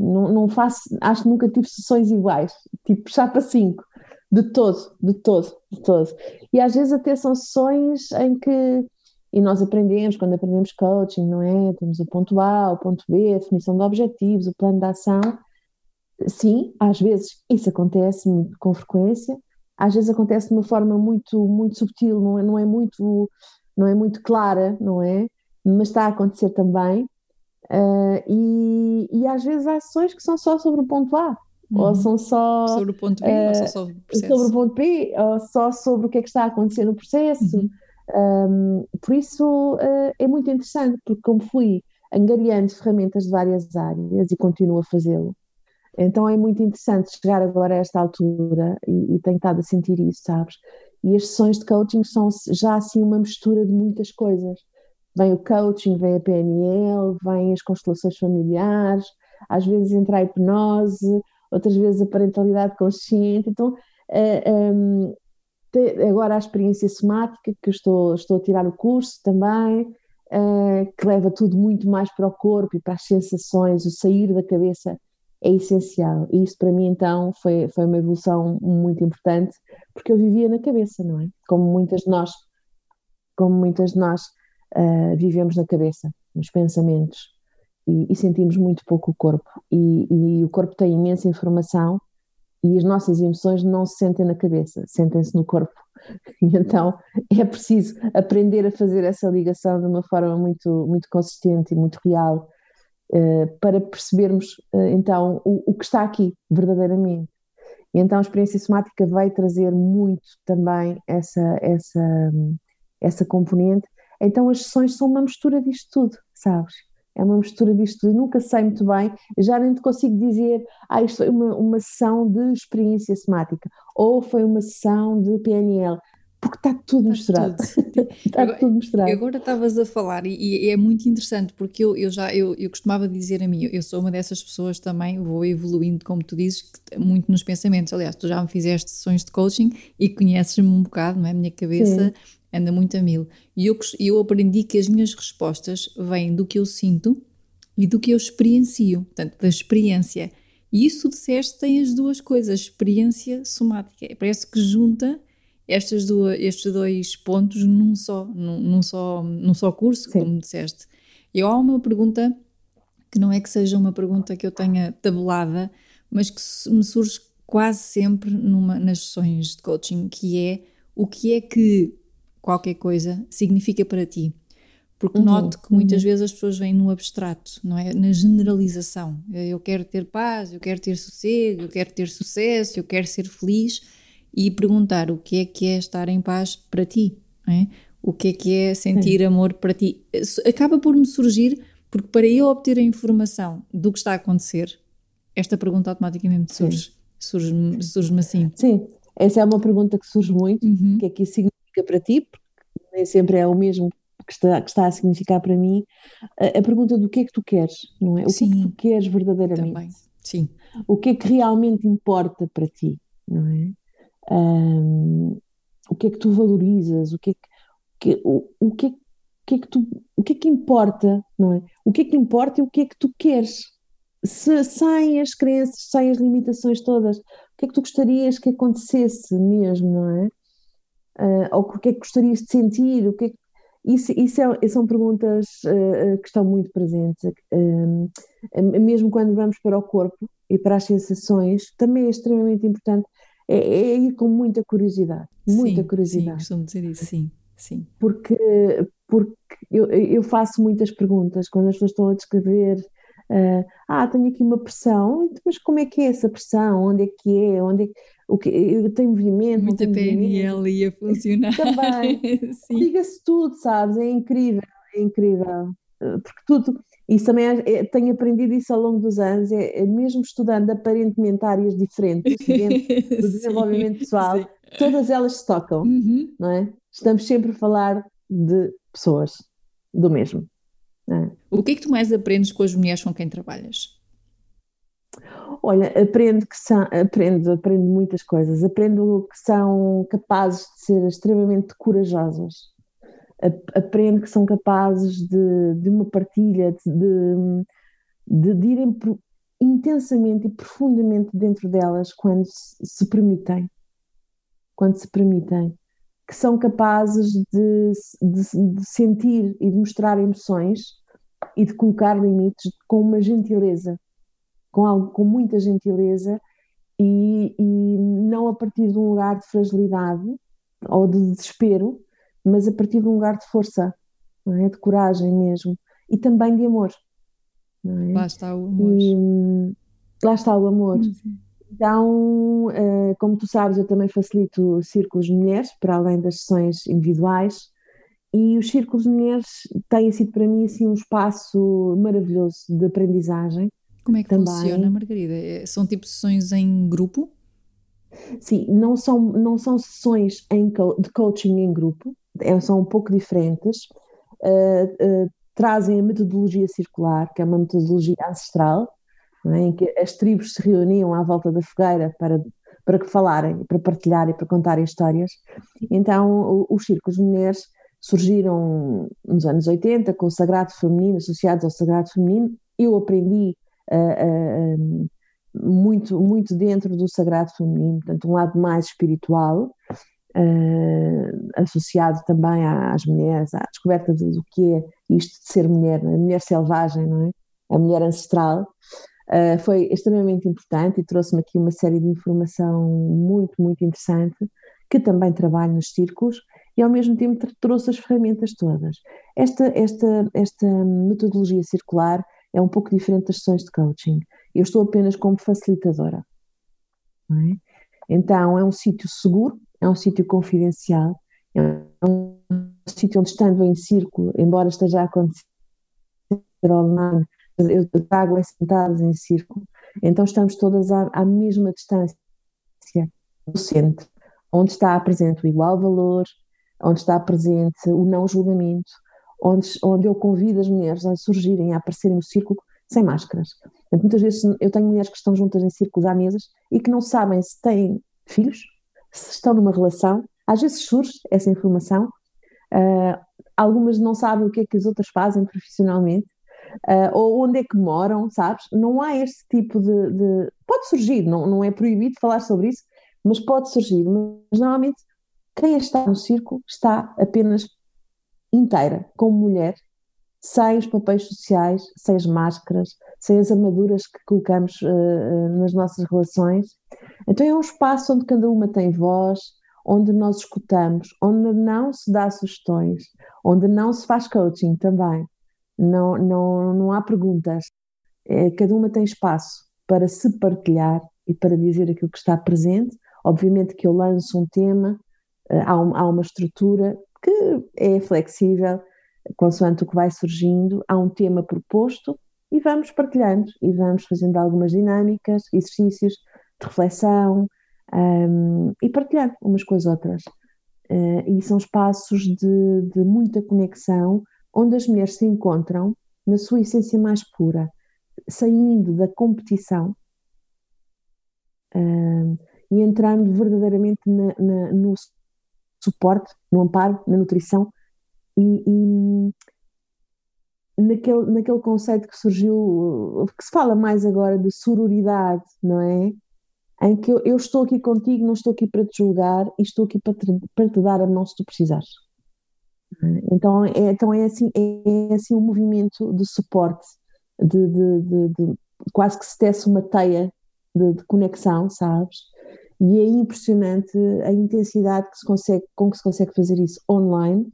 Não, não faço, acho que nunca tive sessões iguais, tipo chapa 5, de todo, de todo, de todo. E às vezes até são sessões em que, e nós aprendemos, quando aprendemos coaching, não é? Temos o ponto A, o ponto B, a definição de objetivos, o plano de ação. Sim, às vezes isso acontece com frequência, às vezes acontece de uma forma muito, muito subtil, não é, não é, muito, não é muito clara, não é? Mas está a acontecer também. Uh, e, e às vezes há sessões que são só sobre o ponto A, uhum. ou são só sobre o ponto B, uh, ou só sobre o processo. Sobre o ponto B, ou só sobre o que é que está a acontecer no processo. Uhum. Um, por isso uh, é muito interessante, porque como fui angariando ferramentas de várias áreas e continuo a fazê-lo, então é muito interessante chegar agora a esta altura e, e tenho estado a sentir isso, sabes? E as sessões de coaching são já assim uma mistura de muitas coisas. Vem o coaching, vem a PNL, vem as constelações familiares, às vezes entra a hipnose, outras vezes a parentalidade consciente. Então, uh, um, agora a experiência somática, que estou, estou a tirar o curso também, uh, que leva tudo muito mais para o corpo e para as sensações, o sair da cabeça é essencial. E isso para mim então foi, foi uma evolução muito importante, porque eu vivia na cabeça, não é? Como muitas de nós, como muitas de nós uh, vivemos na cabeça, nos pensamentos, e, e, sentimos muito pouco o corpo. E, e o corpo tem imensa informação e as nossas emoções não se sentem na cabeça, sentem-se no corpo. Então é preciso aprender a fazer essa ligação de uma forma muito, muito consistente e muito real para percebermos uh, então o, o, que está aqui verdadeiramente. E então a experiência somática vai trazer muito também essa, essa, essa componente. Então as sessões são uma mistura disto tudo, sabes? É uma mistura disto tudo. Nunca sei muito bem, já nem te consigo dizer, ah, isto foi uma, uma sessão de experiência somática, ou foi uma sessão de PNL porque está tudo misturado. está agora, tudo misturado. Agora estavas a falar e, e, é muito interessante porque eu, eu já eu, eu costumava dizer a mim, eu sou uma dessas pessoas também, vou evoluindo, como tu dizes, muito nos pensamentos. Aliás, tu já me fizeste sessões de coaching e conheces-me um bocado, não é? A minha cabeça Sim. anda muito a mil. E eu, eu aprendi que as minhas respostas vêm do que eu sinto e do que eu experiencio, portanto, da experiência. E isso disseste tem as duas coisas, experiência somática. Parece que junta estas duas, estes dois pontos num só, num, num só, num só curso, Sim. como disseste. E há uma pergunta que não é que seja uma pergunta que eu tenha tabelada, mas que me surge quase sempre numa, nas sessões de coaching, que é o que é que qualquer coisa significa para ti. Porque uhum, noto que muitas uhum. vezes as pessoas vêm no abstrato, não é? Na generalização. Eu quero ter paz, eu quero ter sossego, eu quero ter sucesso, eu quero ser feliz e perguntar o que é que é estar em paz para ti, é? O que é que é sentir Sim. amor para ti? Acaba por me surgir, porque para eu obter a informação do que está a acontecer, esta pergunta automaticamente surge. Surge-me surge assim. Sim, essa é uma pergunta que surge muito. Uhum. O que é que isso significa para ti? Porque nem sempre é o mesmo que está, que está a significar para mim. A, a, pergunta do que é que tu queres, não é? O Sim. que é que tu queres verdadeiramente? Também. Sim. O que é que realmente importa para ti, não é? Um, o que é que tu valorizas? O que é que, o, o, que, é, o que é que tu, o que é que importa, não é? O que é que importa e o que é que tu queres? Se as crenças, saem as limitações todas, o que é que tu gostarias que acontecesse mesmo, não é? Uh, ou o que é que gostarias de sentir? O que é que, isso, isso é, são perguntas uh, que estão muito presentes, uh, mesmo quando vamos para o corpo e para as sensações, também é extremamente importante, é, é ir com muita curiosidade, muita sim, curiosidade. Sim, costumo dizer isso, sim, sim. Porque, porque eu, eu faço muitas perguntas quando as pessoas estão a descrever Uh, ah, tenho aqui uma pressão, mas como é que é essa pressão? Onde é que é? Onde é o que, eu tenho movimento? Muita PNL ia funcionar. Também. Liga-se tudo, sabes? É incrível, é incrível. Porque tudo, isso também é, tenho aprendido isso ao longo dos anos, é, é mesmo estudando aparentemente áreas diferentes dentro do desenvolvimento pessoal, sim. todas elas se tocam, uhum. não é? Estamos sempre a falar de pessoas, do mesmo. É. O que é que tu mais aprendes com as mulheres com quem trabalhas? Olha, aprendo que são, aprendo, aprendo muitas coisas. Aprendo que são capazes de ser extremamente corajosas. Aprendo que são capazes de, de uma partilha, de, de, de irem intensamente e profundamente dentro delas quando se, se permitem. Quando se permitem que são capazes de, de, de, sentir e de mostrar emoções e de colocar limites com uma gentileza, com algo com muita gentileza e, e não a partir de um lugar de fragilidade ou de desespero, mas a partir de um lugar de força, é? de coragem mesmo e também de amor. É? Lá está o amor. E, lá está o amor. Então, uh, como tu sabes, eu também facilito círculos de mulheres, para além das sessões individuais, e os círculos de mulheres têm sido para mim assim um espaço maravilhoso de aprendizagem. Como é que também. funciona, Margarida? É, são tipo sessões em grupo? Sim, não são, não são sessões em, de coaching em grupo, são um pouco diferentes. Uh, uh, trazem a metodologia circular, que é uma metodologia ancestral, é? em que as tribos se reuniam à volta da fogueira para, para que falarem, para partilharem, para contarem histórias. Então, os círculos de mulheres surgiram nos anos 80 com o sagrado feminino, associados ao sagrado feminino. Eu aprendi uh, muito, muito dentro do sagrado feminino, portanto, um lado mais espiritual, uh, associado também às mulheres, à descoberta do que é isto de ser mulher, a mulher selvagem, não é? A mulher ancestral. Uh, foi extremamente importante e trouxe-me aqui uma série de informação muito, muito interessante, que também trabalho nos círculos e ao mesmo tempo trouxe as ferramentas todas. Esta, esta, esta metodologia circular é um pouco diferente das sessões de coaching. Eu estou apenas como facilitadora. É? Então, é um sítio seguro, é um sítio confidencial, é um sítio onde estando em círculo, embora esteja a acontecer online, eu trago as sentadas em círculo, então estamos todas à, à mesma distância do centro, onde está presente o igual valor, onde está presente o não julgamento, onde, onde eu convido as mulheres a surgirem, a aparecerem no círculo sem máscaras. Portanto, muitas vezes eu tenho mulheres que estão juntas em círculos à mesas e que não sabem se têm filhos, se estão numa relação, às vezes surge essa informação, uh, algumas não sabem o que é que as outras fazem profissionalmente, uh, ou onde é que moram, sabes? Não há este tipo de. de... Pode surgir, não, não é proibido falar sobre isso, mas pode surgir. Mas normalmente quem está no circo está apenas inteira, como mulher, sem os papéis sociais, sem as máscaras, sem as armaduras que colocamos uh, nas nossas relações. Então é um espaço onde cada uma tem voz, onde nós escutamos, onde não se dá sugestões, onde não se faz coaching também. Não, não, não há perguntas. É, cada uma tem espaço para se partilhar e para dizer aquilo que está presente. Obviamente que eu lanço um tema, eh, há, um, há uma estrutura que é flexível, consoante o que vai surgindo, há um tema proposto e vamos partilhando e vamos fazendo algumas dinâmicas, exercícios de reflexão um, e partilhando umas com as outras. Uh, e são espaços de, de muita conexão, onde as mulheres se encontram na sua essência mais pura, saindo da competição uh, e entrando verdadeiramente na, na, no suporte, no amparo, na nutrição e, e, naquele, naquele conceito que surgiu, que se fala mais agora de sororidade, não é? Em que eu, eu estou aqui contigo, não estou aqui para te julgar e estou aqui para te, para te dar a mão se tu precisares. Então é, então é assim, é, é assim um movimento de suporte, de, de, de, de quase que se tece uma teia de, conexão, sabes? E é impressionante a intensidade que se consegue, com que se consegue fazer isso online,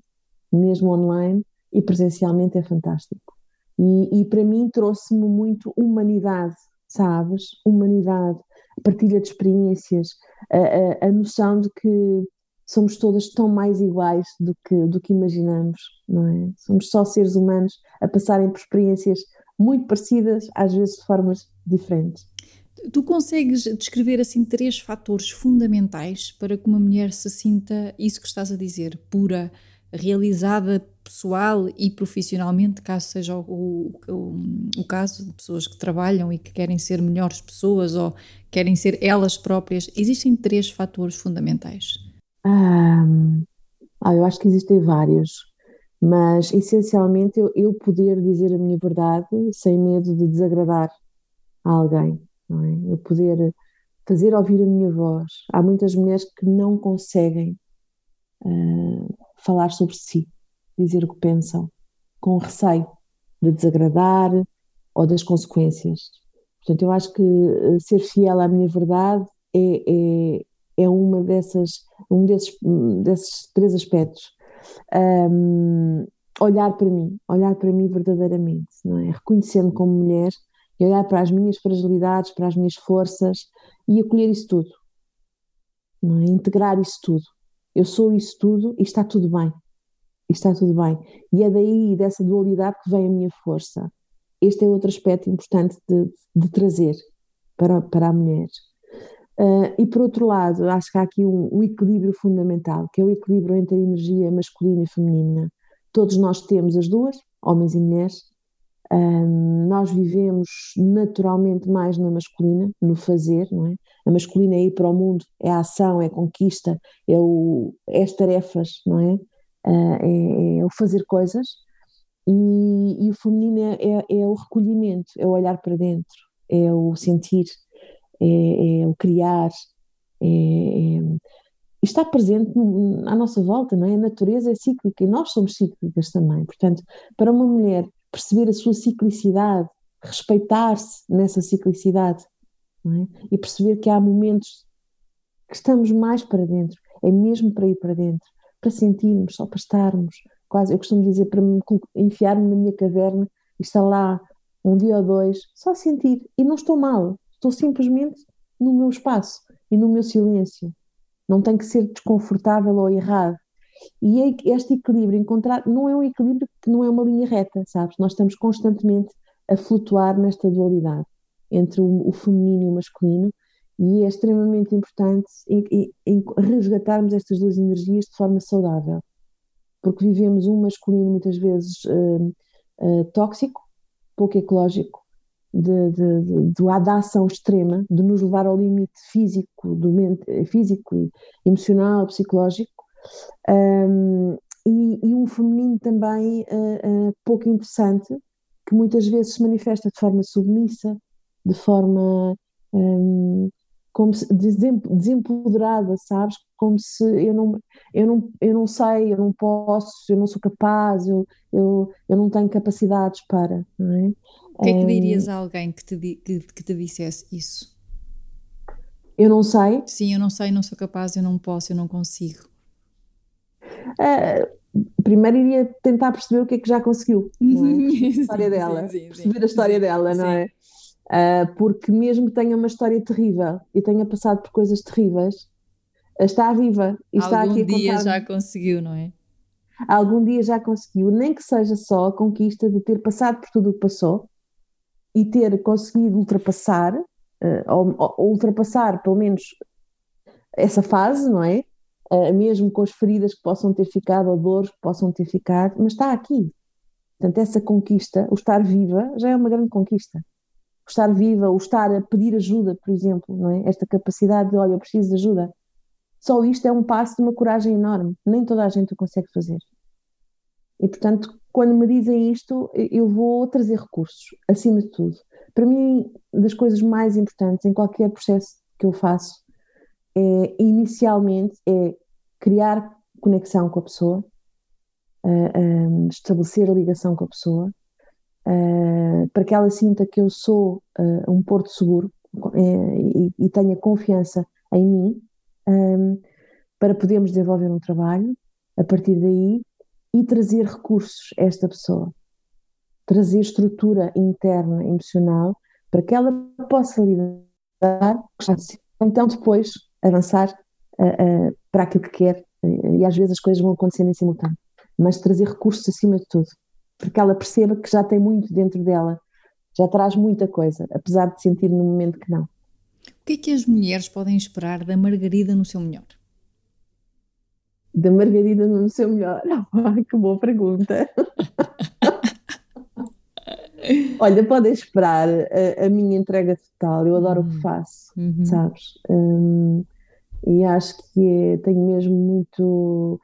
mesmo online, e presencialmente é fantástico. E, e para mim trouxe-me muito humanidade, sabes? Humanidade, partilha de experiências, a, a, a noção de que somos todas tão mais iguais do que, do que imaginamos, não é? Somos só seres humanos a passarem por experiências muito parecidas, às vezes de formas diferentes. Tu consegues descrever assim três fatores fundamentais para que uma mulher se sinta isso que estás a dizer, pura, realizada pessoal e profissionalmente, caso seja o, o, o, caso de pessoas que trabalham e que querem ser melhores pessoas ou querem ser elas próprias, existem três fatores fundamentais? Ah, eu acho que existem vários, mas essencialmente eu, eu poder dizer a minha verdade sem medo de desagradar a alguém é? Eu poder fazer ouvir a minha voz. Há muitas mulheres que não conseguem uh, falar sobre si, dizer o que pensam, com receio de desagradar ou das consequências. Portanto, eu acho que eh, ser fiel à minha verdade é, é, é uma dessas, um desses, desses três aspectos. Um, olhar para mim, olhar para mim verdadeiramente, não é? Reconhecendo como mulher e olhar para as minhas fragilidades, para as minhas forças e acolher isso tudo, é? integrar isso tudo. Eu sou isso tudo e está tudo bem. E está tudo bem. E é daí, dessa dualidade, que vem a minha força. Este é outro aspecto importante de, de trazer para, para a mulher. Uh, e por outro lado, acho que há aqui um, um, equilíbrio fundamental, que é o equilíbrio entre a energia masculina e feminina. Todos nós temos as duas, homens e mulheres, um, nós vivemos naturalmente mais na masculina, no fazer, não é? A masculina é ir para o mundo, é a ação, é a conquista, é, o, é as tarefas, não é? Uh, é, é, o fazer coisas. E, e o feminino é, é, é, o recolhimento, é o olhar para dentro, é o sentir, é, é o criar, é, é está presente à nossa volta, não é? A natureza é cíclica e nós somos cíclicas também. Portanto, para uma mulher perceber a sua ciclicidade, respeitar-se nessa ciclicidade é? e perceber que há momentos que estamos mais para dentro, é mesmo para ir para dentro, para sentirmos, só para estarmos, quase, eu costumo dizer, para enfiar-me na minha caverna e estar lá um dia ou dois, só sentir, e não estou mal, estou simplesmente no meu espaço e no meu silêncio. Não tem que ser desconfortável ou errado, e é este equilíbrio encontrar não é um equilíbrio que não é uma linha reta, sabes? Nós estamos constantemente a flutuar nesta dualidade entre o, feminino e o masculino e é extremamente importante em, em, em resgatarmos estas duas energias de forma saudável, porque vivemos um masculino muitas vezes uh, uh, tóxico, pouco ecológico, de, de, de, de, da ação extrema, de nos levar ao limite físico, do físico, emocional, psicológico, um, e, e, um feminino também uh, uh, pouco interessante, que muitas vezes se manifesta de forma submissa, de forma um, como se, desempoderada, sabes? Como se eu não, eu, não, eu não sei, eu não posso, eu não sou capaz, eu, eu, eu não tenho capacidades para. É? O que é que dirias a alguém que te, que, que te dissesse isso? Eu não sei. Sim, eu não sei, não sou capaz, eu não posso, eu não consigo. Uh, primeiro iria tentar perceber o que é que já conseguiu, é? a história dela, sim, sim, perceber a história dela, não é? Uh, porque mesmo que tenha uma história terrível e tenha passado por coisas terríveis, está viva e está Algum aqui a dia já conseguiu, não é? algum dia já conseguiu, nem que seja só a conquista de ter passado por tudo o que passou e ter conseguido ultrapassar, uh, ou, ou, ultrapassar pelo menos essa fase, não é? Uh, mesmo com as feridas que possam ter ficado, ou dores que possam ter ficado, mas está aqui. Portanto, essa conquista, o estar viva, já é uma grande conquista. O estar viva, o estar a pedir ajuda, por exemplo, não é? Esta capacidade de, olha, eu preciso de ajuda. Só isto é um passo de uma coragem enorme. Nem toda a gente o consegue fazer. E, portanto, quando me dizem isto, eu vou trazer recursos, acima de tudo. Para mim, das coisas mais importantes em qualquer processo que eu faço, é, inicialmente, é criar conexão com a pessoa, uh, um, estabelecer a ligação com a pessoa, uh, para que ela sinta que eu sou um porto seguro e, e, tenha confiança em mim, um, para podermos desenvolver um trabalho a partir daí e trazer recursos a esta pessoa, trazer estrutura interna, emocional, para que ela possa lidar então depois avançar uh, uh, para aquilo que quer e às vezes as coisas vão acontecendo em simultâneo mas trazer recursos acima de tudo, porque ela perceba que já tem muito dentro dela, já traz muita coisa, apesar de sentir no momento que não. O que é que as mulheres podem esperar da Margarida no seu melhor? Da Margarida no seu melhor? Que boa pergunta! Olha, podem esperar a, a, minha entrega total. Eu adoro uhum. o que uhum. faço, uhum. sabes? Um, e acho que é, tenho mesmo muito,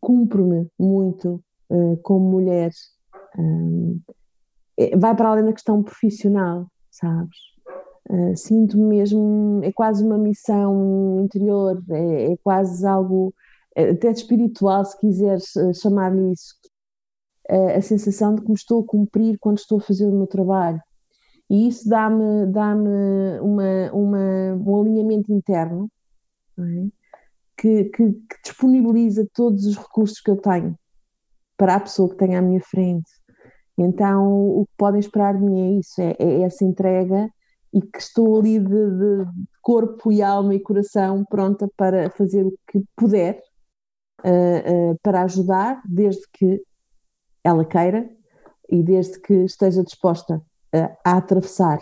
cumpro-me muito uh, como mulher. Um, é, vai para além da questão profissional, sabes? Uh, Sinto-me mesmo, é quase uma missão interior, é, é quase algo é, até espiritual, se quiseres chamar-lhe isso. A sensação de que me estou a cumprir quando estou a fazer o meu trabalho. E isso dá-me dá, -me, uma, uma, um alinhamento interno é? que, que, que, disponibiliza todos os recursos que eu tenho para a pessoa que tem à minha frente. Então, o que podem esperar de mim é isso: é, é essa entrega e que estou ali de, de, corpo e alma e coração pronta para fazer o que puder uh, uh, para ajudar, desde que ela queira e desde que esteja disposta uh, a atravessar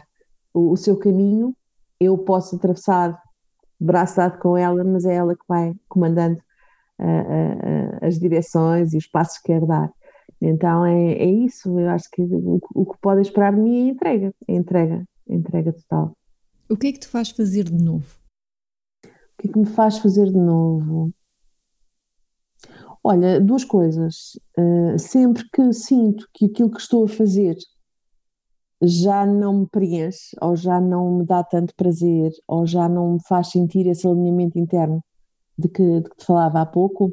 o, o seu caminho, eu posso atravessar braço dado com ela, mas é ela que vai comandando uh, uh, as direções e os passos que quer dar. Então é, é isso, eu acho que o, o que podem esperar de mim é entrega, é entrega, é entrega total. O que é que te faz fazer de novo? O que é que me faz fazer de novo? Olha, duas coisas. Uh, sempre que sinto que aquilo que estou a fazer já não me preenche, ou já não me dá tanto prazer, ou já não me faz sentir esse alinhamento interno de que, de que te falava há pouco,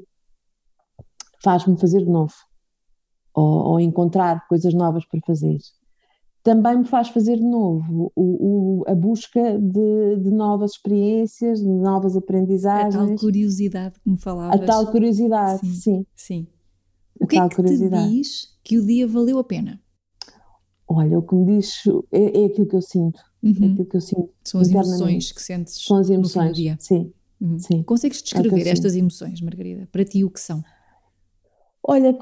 faz-me fazer de novo, ou, ou, encontrar coisas novas para fazer. Também me faz fazer de novo o, o, a busca de, de, novas experiências, de novas aprendizagens. A tal curiosidade que me falavas. A tal curiosidade, sim. Sim. sim. O que é que te diz que o dia valeu a pena? Olha, o que me diz é, é aquilo que eu sinto. É uhum. É aquilo que eu sinto. São as emoções que sentes São as emoções, no dia. Sim, uhum. sim. Consegues é descrever é estas emoções, Margarida? Para ti, o que são? Olha,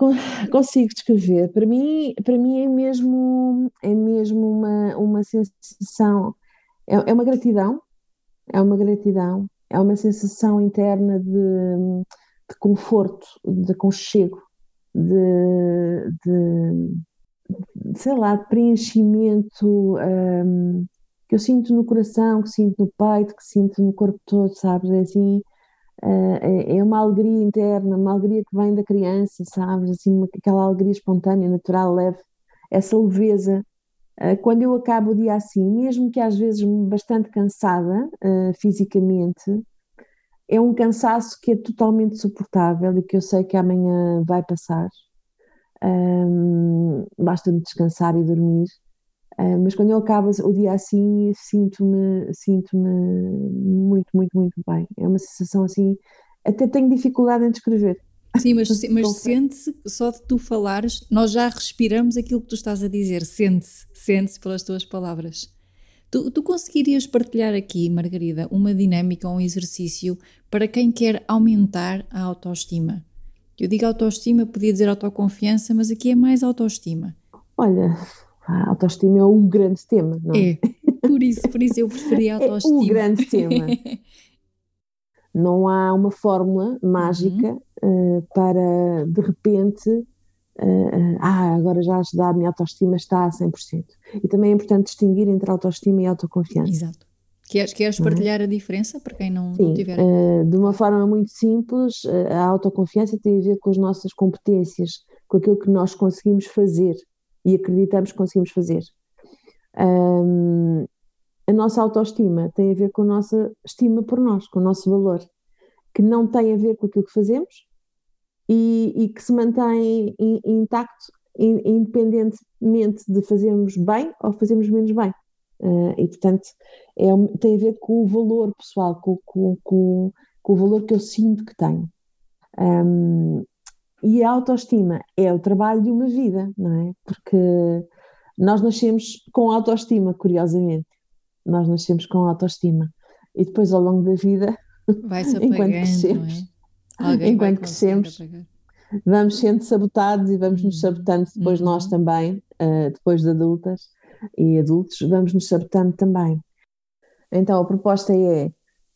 consigo descrever. Para mim, para mim é mesmo, é mesmo uma, uma sensação, é, é uma gratidão, é uma gratidão, é uma sensação interna de, de conforto, de aconchego, de, de sei lá, de preenchimento um, que eu sinto no coração, que sinto no peito, que sinto no corpo todo, sabes? É assim, é, é, uma alegria interna, uma alegria que vem da criança, sabes? Assim, aquela alegria espontânea, natural, leve, essa leveza. Uh, quando eu acabo o dia assim, mesmo que às vezes bastante cansada uh, fisicamente, é um cansaço que é totalmente suportável e que eu sei que amanhã vai passar um, basta-me descansar e dormir. Uh, mas quando eu acabo o dia assim, sinto-me sinto-me muito, muito, muito bem. É uma sensação assim, até tenho dificuldade em descrever. Sim, mas, mas sente-se, só de tu falares, nós já respiramos aquilo que tu estás a dizer, sente-se, sente-se pelas tuas palavras. Tu, tu, conseguirias partilhar aqui, Margarida, uma dinâmica ou um exercício para quem quer aumentar a autoestima? Eu digo autoestima, podia dizer autoconfiança, mas aqui é mais autoestima. Olha, a autoestima é um grande tema, não é? É, por isso, por isso eu preferi a autoestima. É um grande tema. não há uma fórmula mágica uhum. uh, para, de repente, uh, ah, agora já a minha autoestima está a 100%. E também é importante distinguir entre autoestima e autoconfiança. Exato. Queres, queres é? partilhar a diferença para quem não, Sim, não tiver? Uh, de uma forma muito simples, a autoconfiança tem a ver com as nossas competências, com aquilo que nós conseguimos fazer e acreditamos que conseguimos fazer. Um, a nossa autoestima tem a ver com a nossa estima por nós, com o nosso valor, que não tem a ver com aquilo que fazemos e, e que se mantém intacto independentemente de fazermos bem ou fazermos menos bem. Uh, e, portanto, é, tem a ver com o valor pessoal, com, com, com, com o valor que eu sinto que tenho. Um, e a autoestima é o trabalho de uma vida, não é? Porque nós nascemos com autoestima, curiosamente. Nós nascemos com autoestima. E depois, ao longo da vida, enquanto crescemos, é? enquanto crescemos vamos sendo sabotados e vamos nos uhum. sabotando depois uhum. nós também, uh, depois de adultas e adultos, vamos nos sabotando também. Então a proposta é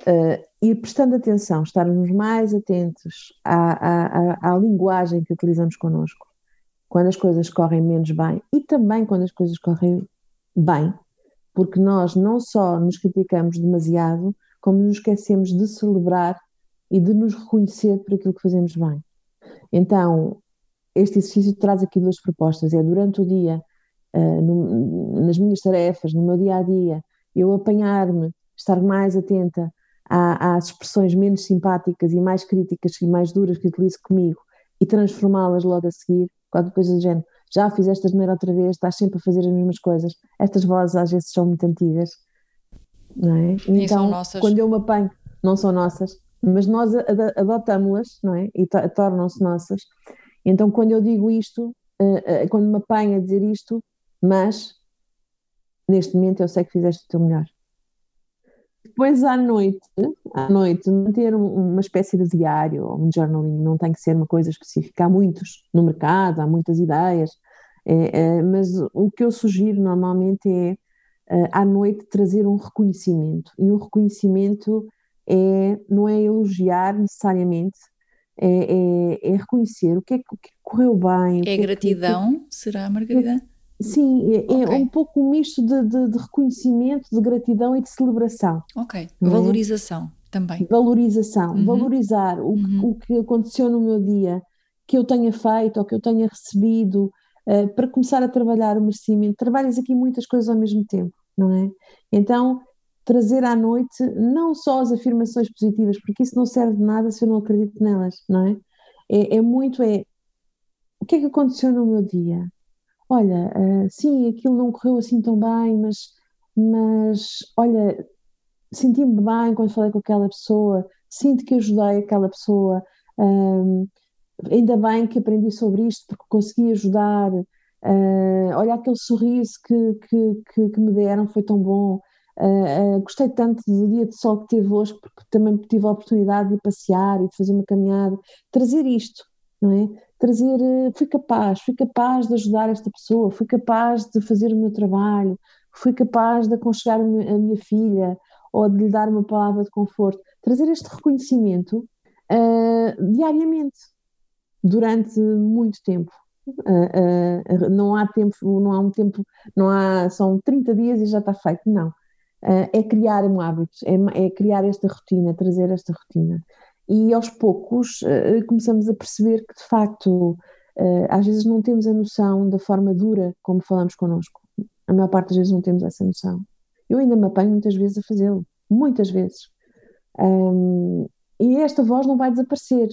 uh, ir prestando atenção, estarmos mais atentos à, à, à, linguagem que utilizamos connosco, quando as coisas correm menos bem e também quando as coisas correm bem, porque nós não só nos criticamos demasiado, como nos esquecemos de celebrar e de nos reconhecer por aquilo que fazemos bem. Então, este exercício traz aqui duas propostas: é durante o dia, uh, no, nas minhas tarefas, no meu dia a dia, eu apanhar-me, estar mais atenta às expressões menos simpáticas e mais críticas e mais duras que utilizo comigo e transformá-las logo a seguir, qualquer coisa do género. Já fizeste a maneira outra vez, estás sempre a fazer as mesmas coisas. Estas vozes às vezes são muito antigas, não é? Então, quando eu me apanho, não são nossas, mas nós adotámos-las, não é? E tornam-se nossas. Então, quando eu digo isto, uh, uh, quando me apanho a dizer isto, mas neste momento eu sei que fizeste o teu melhor. Depois à noite, à noite, manter uma espécie de diário ou um journaling, não tem que ser uma coisa específica. Há muitos no mercado, há muitas ideias, é, é, mas o que eu sugiro normalmente é à noite trazer um reconhecimento. E um reconhecimento é, não é elogiar necessariamente, é, é, é reconhecer o que é que, que correu bem. É, é gratidão, que, será, Margarida? Sim, é, é okay. um pouco um misto de, de, de, reconhecimento, de gratidão e de celebração. Ok, valorização também. Valorização, uhum. valorizar o, uhum. o que aconteceu no meu dia, que eu tenha feito ou que eu tenha recebido, uh, para começar a trabalhar o merecimento. Trabalhas aqui muitas coisas ao mesmo tempo, não é? Então, trazer à noite não só as afirmações positivas, porque isso não serve de nada se eu não acredito nelas, não é? É, é muito, é o que é que aconteceu no meu dia? Olha, uh, sim, aquilo não correu assim tão bem, mas, mas olha, senti-me bem quando falei com aquela pessoa, sinto que ajudei aquela pessoa, um, ainda bem que aprendi sobre isto porque consegui ajudar, uh, olha aquele sorriso que, que, que, que me deram foi tão bom, Uh, gostei tanto do dia de sol que teve hoje, porque também tive a oportunidade de passear e de fazer uma caminhada. Trazer isto, não é? Trazer, uh, fui capaz, fui capaz de ajudar esta pessoa, fui capaz de fazer o meu trabalho, fui capaz de aconchegar a minha, filha ou de lhe dar uma palavra de conforto. Trazer este reconhecimento uh, diariamente, durante muito tempo. Uh, uh, não há tempo, não há um tempo, não há, são 30 dias e já está feito, não é criar um hábito, é, é, criar esta rotina, trazer esta rotina. E aos poucos uh, começamos a perceber que, de facto, uh, às vezes não temos a noção da forma dura como falamos connosco. A maior parte das vezes não temos essa noção. Eu ainda me apanho muitas vezes a fazê-lo, muitas vezes. Um, e esta voz não vai desaparecer.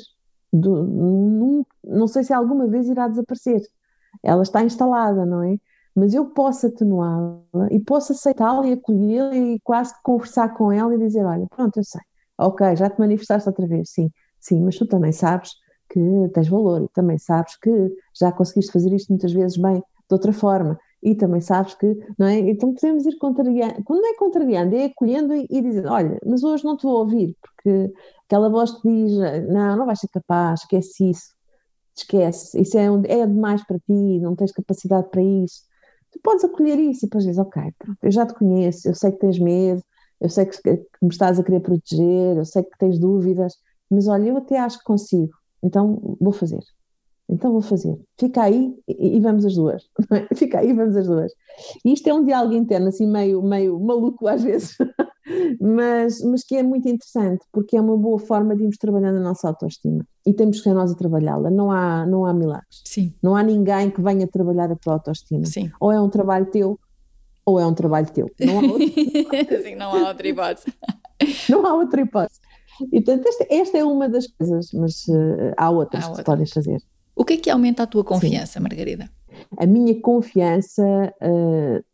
Do, num, não sei se alguma vez irá desaparecer. Ela está instalada, não é? mas eu posso atenuá-la e posso aceitá-la e acolhê-la e quase conversar com ela e dizer: Olha, pronto, eu sei, ok, já te manifestaste outra vez, sim, sim, mas tu também sabes que tens valor e também sabes que já conseguiste fazer isto muitas vezes bem de outra forma e também sabes que, não é? Então podemos ir contrariando, quando não é contrariando, é acolhendo e, e dizendo: Olha, mas hoje não te vou ouvir porque aquela voz que diz: Não, não vais ser capaz, esquece isso. esquece, isso é, é demais para ti, não tens capacidade para isso. Tu podes acolher isso e depois dizes, ok, pronto, eu já te conheço, eu sei que tens medo, eu sei que, que me estás a querer proteger, eu sei que tens dúvidas, mas olha, eu até acho que consigo, então vou fazer. Então vou fazer. Fica aí e, e vamos as duas. Fica aí e vamos as duas. E isto é um diálogo interno, assim, meio, meio maluco às vezes, mas, mas que é muito interessante, porque é uma boa forma de irmos trabalhando a nossa autoestima. E temos que ser nós a trabalhá-la. Não há, não há milagres. Sim. Não há ninguém que venha trabalhar a tua autoestima. Sim. Ou é um trabalho teu, ou é um trabalho teu. Não há outro. Sim, não há outra hipótese. não há outra hipótese. E portanto, esta, esta é uma das coisas, mas uh, há outras há que outras. se podem fazer. O que é que aumenta a tua confiança, Sim. Margarida? A minha confiança uh,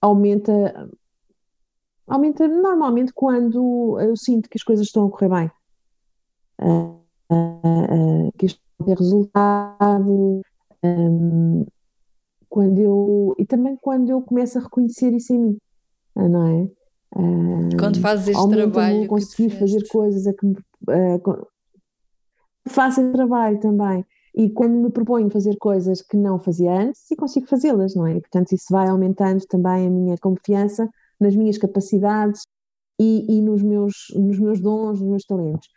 aumenta, aumenta normalmente quando eu sinto que as coisas estão a correr bem. Uh, uh, que isto vai ter resultado. Um, quando eu, e também quando eu começo a reconhecer isso em mim, não é? quando fazes este trabalho. conseguir fazer coisas a que me, faço esse trabalho também. E quando me proponho fazer coisas que não fazia antes, e consigo fazê-las, não é? E, portanto, isso vai aumentando também a minha confiança nas minhas capacidades e, e nos, meus, nos meus dons, nos meus talentos.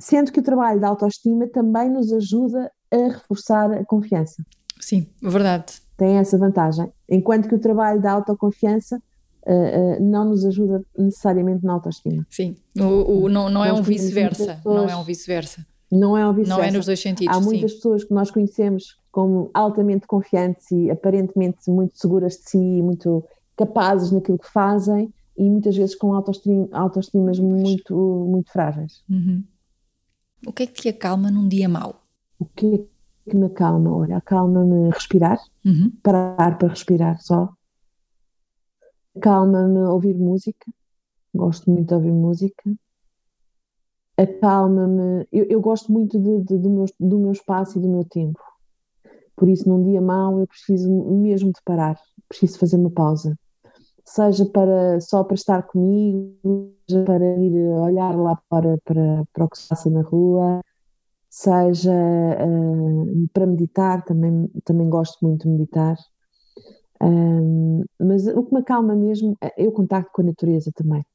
Sendo que o trabalho da autoestima também nos ajuda a reforçar a confiança. Sim, verdade. Tem essa vantagem. Enquanto que o trabalho da autoconfiança uh, uh, não nos ajuda necessariamente na autoestima. Sim, o, o não, não é um vice-versa. Não é um vice-versa. Não é o Não é nos dois sentidos. Há muitas sim. pessoas que nós conhecemos como altamente confiantes e aparentemente muito seguras de si, muito capazes naquilo que fazem e muitas vezes com autoestima, autoestimas muito, muito frágeis. Uhum. O que é que te acalma num dia mau? O que que me acalma? Olha, acalma-me respirar, uhum. parar para respirar só. Acalma-me ouvir música, gosto muito de ouvir música acalma-me. Eu, eu, gosto muito de, de, do, meu, do meu espaço e do meu tempo. Por isso, num dia mau, eu preciso mesmo de parar, preciso fazer uma pausa. Seja para, só para estar comigo, seja para ir olhar lá para, para, para o que se passa na rua, seja uh, para meditar, também, também gosto muito de meditar. Um, mas o que me acalma mesmo é o contacto com a natureza também.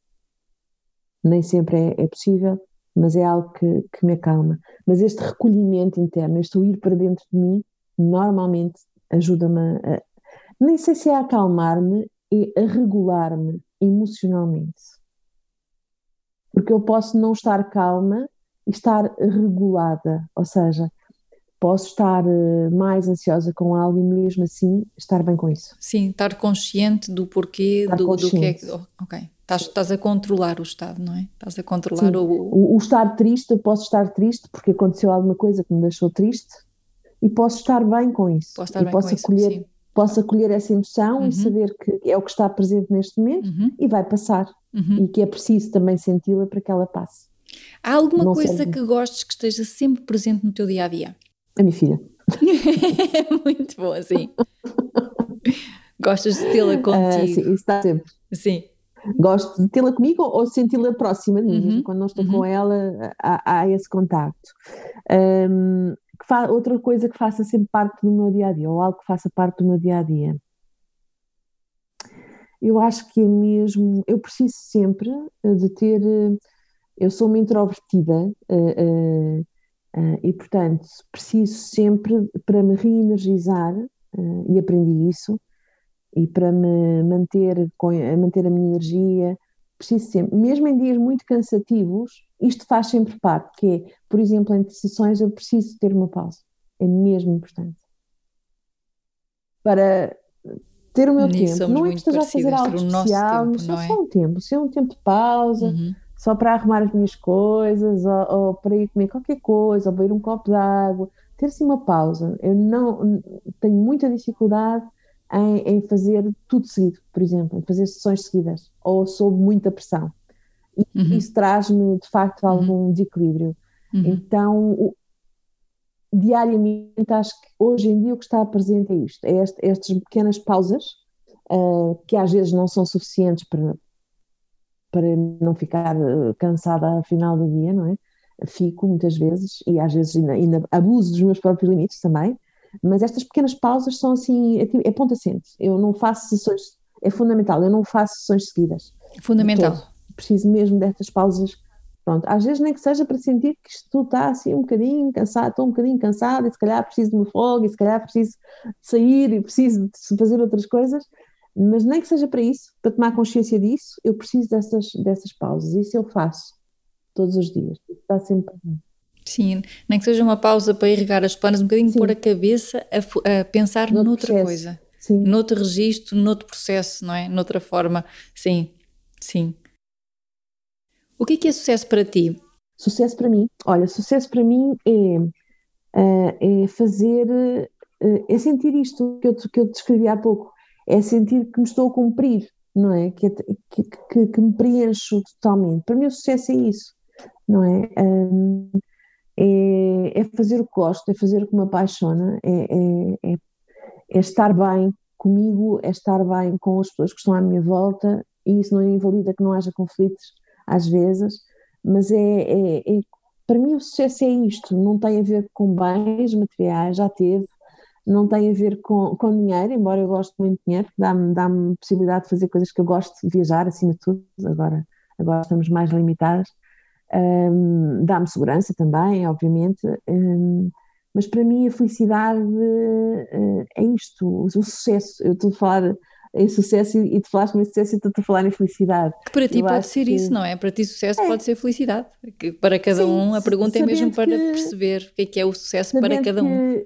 Nem sempre é, é possível, mas é algo que, que me acalma. Mas este recolhimento interno, este ir para dentro de mim, normalmente ajuda-me a, nem sei se é a acalmar-me, é a regular-me emocionalmente. Porque eu posso não estar calma e estar regulada, ou seja, posso estar eh, mais ansiosa com algo e mesmo assim estar bem com isso. Sim, estar consciente do porquê, do, do, que é que. Ok. Estás, estás a controlar o estado, não é? Estás a controlar Sim. o... o. O estar triste, eu posso estar triste porque aconteceu alguma coisa que me deixou triste e posso estar bem com isso. Posso estar e bem posso com acolher, isso, sim. Posso acolher essa emoção Uhum. e saber que é o que está presente neste momento Uhum. e vai passar. Uhum. E que é preciso também senti-la para que ela passe. Há alguma Não coisa que gostes que esteja sempre presente no teu dia a dia? A minha filha. Muito bom, assim. Gostas de tê-la Ah, contigo? sim, isso está sempre. sim. Gosto de tê-la comigo ou senti-la próxima de mim. Uhum, Quando não estou uhum. com ela, há, há esse contacto. Fa- outra coisa que faça sempre parte do meu dia a dia, ou algo que faça parte do meu dia a dia. Eu acho que é mesmo. Eu preciso sempre eh, de ter. Eu sou uma introvertida eh, eh, e, portanto, preciso sempre para me reenergizar, e aprendi isso, e para me manter, com, a manter a minha energia, preciso sempre, mesmo em dias muito cansativos, isto faz sempre parte, que é, por exemplo, entre sessões eu preciso ter uma pausa. É mesmo importante. Para ter o meu tempo. Não é que esteja a fazer algo especial, tempo, não é? só um tempo. Se é um tempo de pausa, Uhum. Só para arrumar as minhas coisas, ou, ou para ir comer qualquer coisa, ou beber um copo de água, ter assim uma pausa. Eu não tenho muita dificuldade em, em fazer tudo seguido, por exemplo, em fazer sessões seguidas, ou sob muita pressão. E Uhum. isso traz-me, de facto, algum desequilíbrio. Uhum. Então, o- diariamente, acho que hoje em dia o que está presente é isto: é este- estas pequenas pausas, ah, que às vezes não são suficientes para, para não ficar ah, cansada ao final do dia, não é? fico muitas vezes, e às vezes ainda, ainda abuso dos meus próprios limites também, mas estas pequenas pausas são assim, é, tipo, é ponto assente. Eu não faço sessões, é fundamental, eu não faço sessões seguidas. Fundamental. Preciso mesmo destas pausas. Pronto, às vezes nem que seja para sentir que isto está assim um bocadinho cansado, estou um bocadinho cansado e se calhar preciso de uma folga e se calhar preciso sair e preciso de fazer outras coisas, mas nem que seja para isso, para tomar consciência disso, eu preciso dessas, dessas pausas. Isso eu faço todos os dias. Está sempre. Sim, nem que seja uma pausa para irrigar as planas, um bocadinho Sim. pôr a cabeça a, a pensar Noutro noutra processo. coisa. Sim. Noutro registro, noutro processo, não é? Noutra forma. Sim, sim. O que é que é sucesso para ti? Sucesso para mim? Olha, sucesso para mim é, eh, é fazer, eh, é sentir isto que eu, que eu descrevi há pouco é sentir que me estou a cumprir, não é? Que, que, que, me preencho totalmente. Para mim, o sucesso é isso, não é? É, é, fazer o que gosto, é fazer o que me apaixona, é, é, é, é, estar bem comigo, é estar bem com as pessoas que estão à minha volta, e isso não invalida que não haja conflitos às vezes, mas é, é, é para mim o sucesso é isto, não tem a ver com bens materiais, já teve, não tem a ver com, com dinheiro, embora eu goste muito de dinheiro, dá-me dá possibilidade de fazer coisas que eu gosto de viajar, acima de tudo, agora, agora estamos mais limitadas, um, dá-me segurança também, obviamente, um, mas para mim a felicidade uh, é isto, o, sucesso, eu estou a falar em sucesso e, tu falaste em sucesso e estou a falar em felicidade. Que para ti eu pode ser que... isso, não é? Para ti sucesso é. pode ser felicidade. Que para cada Sim, um a pergunta é mesmo para que, perceber o que é que é o sucesso para cada um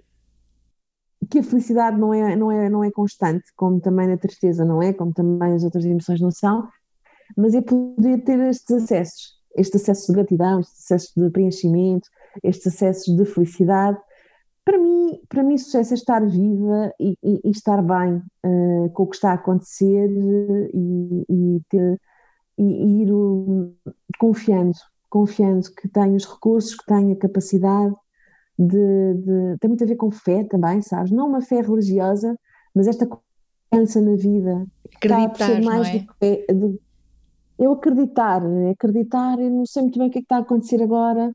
que a felicidade não é, não, é, não é constante, como também a tristeza não é, como também as outras emoções não são, mas é poder ter estes acessos, estes acessos de gratidão, estes acessos de preenchimento, estes acessos de felicidade. Para mim, para mim sucesso é estar viva e, e, e estar bem uh, com o que está a acontecer e, e ter, ir uh, confiando, confiando que tenho os recursos, que tenho a capacidade, de, de, tem muito a ver com fé também, sabes? Não uma fé religiosa, mas esta confiança na vida. Acreditar, mais não é? De, de, eu acreditar, acreditar, eu não sei muito bem o que é que está a acontecer agora,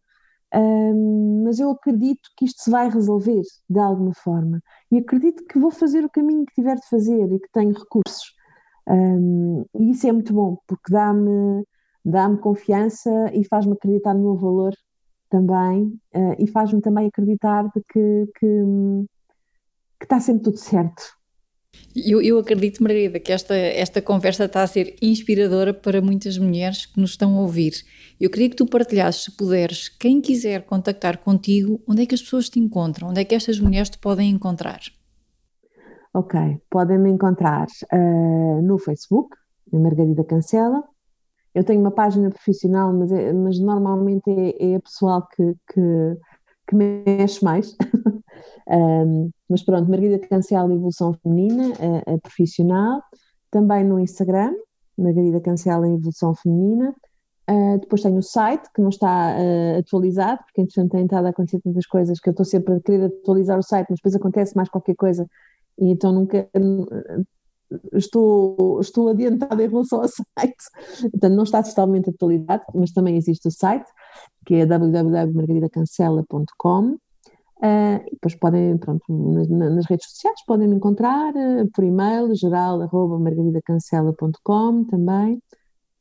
um, mas eu acredito que isto se vai resolver de alguma forma. E acredito que vou fazer o caminho que tiver de fazer e que tenho recursos. Um, e isso é muito bom, porque dá-me dá-me confiança e faz-me acreditar no meu valor também uh, e faz-me também acreditar de que, que, que está sempre tudo certo. Eu, eu acredito, Margarida, que esta, esta conversa está a ser inspiradora para muitas mulheres que nos estão a ouvir. Eu queria que tu partilhasses, se puderes, quem quiser contactar contigo, onde é que as pessoas te encontram? Onde é que estas mulheres te podem encontrar? Ok, podem me encontrar uh, no Facebook, Margarida Cancela, eu tenho uma página profissional, mas, é, mas normalmente é, é a pessoal que, que, que mexe mais. um, mas pronto, Margarida Cancela Evolução Feminina, a, a, profissional. Também no Instagram, Margarida Cancela Evolução Feminina. Uh, depois tenho o site, que não está uh, atualizado, porque entretanto tem estado a acontecer tantas coisas que eu estou sempre a querer atualizar o site, mas depois acontece mais qualquer coisa e então nunca estou, estou adiantada em relação ao site, portanto não está totalmente atualizado, mas também existe o site, que é www.margaridacancela.com Uh, e depois podem, pronto, nas, nas, redes sociais podem me encontrar uh, por e-mail, geral, arroba margaridacancela.com também.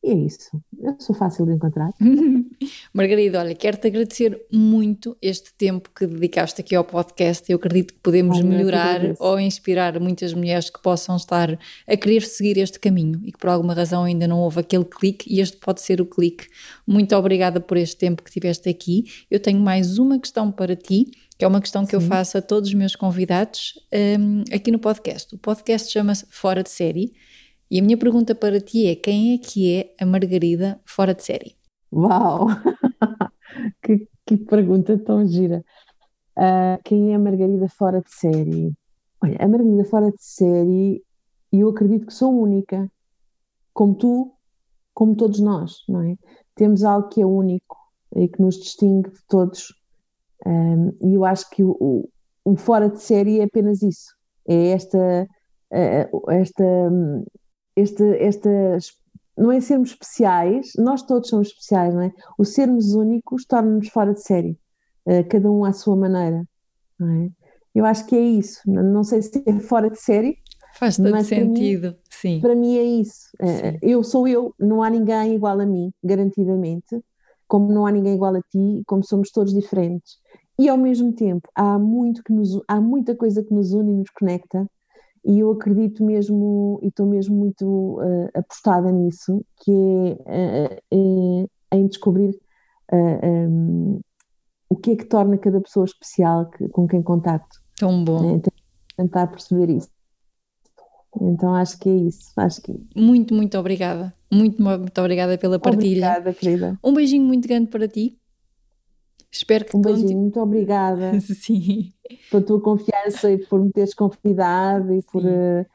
E é isso. Eu sou fácil de encontrar. Margarida, olha, quero-te agradecer muito este tempo que dedicaste aqui ao podcast. Eu acredito que podemos Ai, melhorar ou inspirar muitas mulheres que possam estar a querer seguir este caminho e que por alguma razão ainda não houve aquele clique e este pode ser o clique. Muito obrigada por este tempo que tiveste aqui. Eu tenho mais uma questão para ti que é uma questão que Sim. eu faço a todos os meus convidados um, aqui no podcast. O podcast chama-se Fora de Série e a minha pergunta para ti é: quem é que é a Margarida fora de série? Uau! que, que, pergunta tão gira. Uh, quem é a Margarida fora de série? Olha, a Margarida fora de série, eu acredito que sou única, como tu, como todos nós, não é? Temos algo que é único e que nos distingue de todos. Um, e eu acho que o, o, o, fora de série é apenas isso. É esta, uh, esta este, esta não é sermos especiais, nós todos somos especiais, não é? O sermos únicos torna-nos fora de série, uh, cada um à sua maneira, é? Eu acho que é isso, não sei se é fora de série. Faz todo sentido, mim, sim. Para mim é isso. Uh, eu sou eu, não há ninguém igual a mim, garantidamente, como não há ninguém igual a ti, como somos todos diferentes. E ao mesmo tempo, há, muito que nos, há muita coisa que nos une e nos conecta, e eu acredito mesmo, e estou mesmo muito uh, apostada nisso, que é, uh, é em descobrir eh, um, o que é que torna cada pessoa especial que, com quem contacto. Tão bom. É, tentar perceber isso. Então acho que é isso. Acho que... Muito, muito obrigada. Muito, muito obrigada pela partilha. Obrigada, querida. Um beijinho muito grande para ti. Espero que um beijinho, muito obrigada Sim. Pela tua confiança e por me teres convidado e Sim. por uh,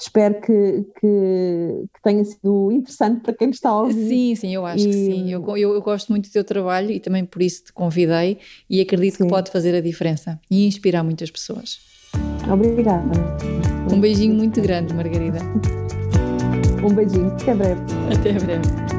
espero que, que, que, tenha sido interessante para quem está a ouvir. Sim, sim, eu acho e... que sim. Eu, eu, eu, gosto muito do teu trabalho e também por isso te convidei e acredito sim. que pode fazer a diferença e inspirar muitas pessoas. Obrigada. Um beijinho muito grande, Margarida. Um beijinho, até breve. Até breve.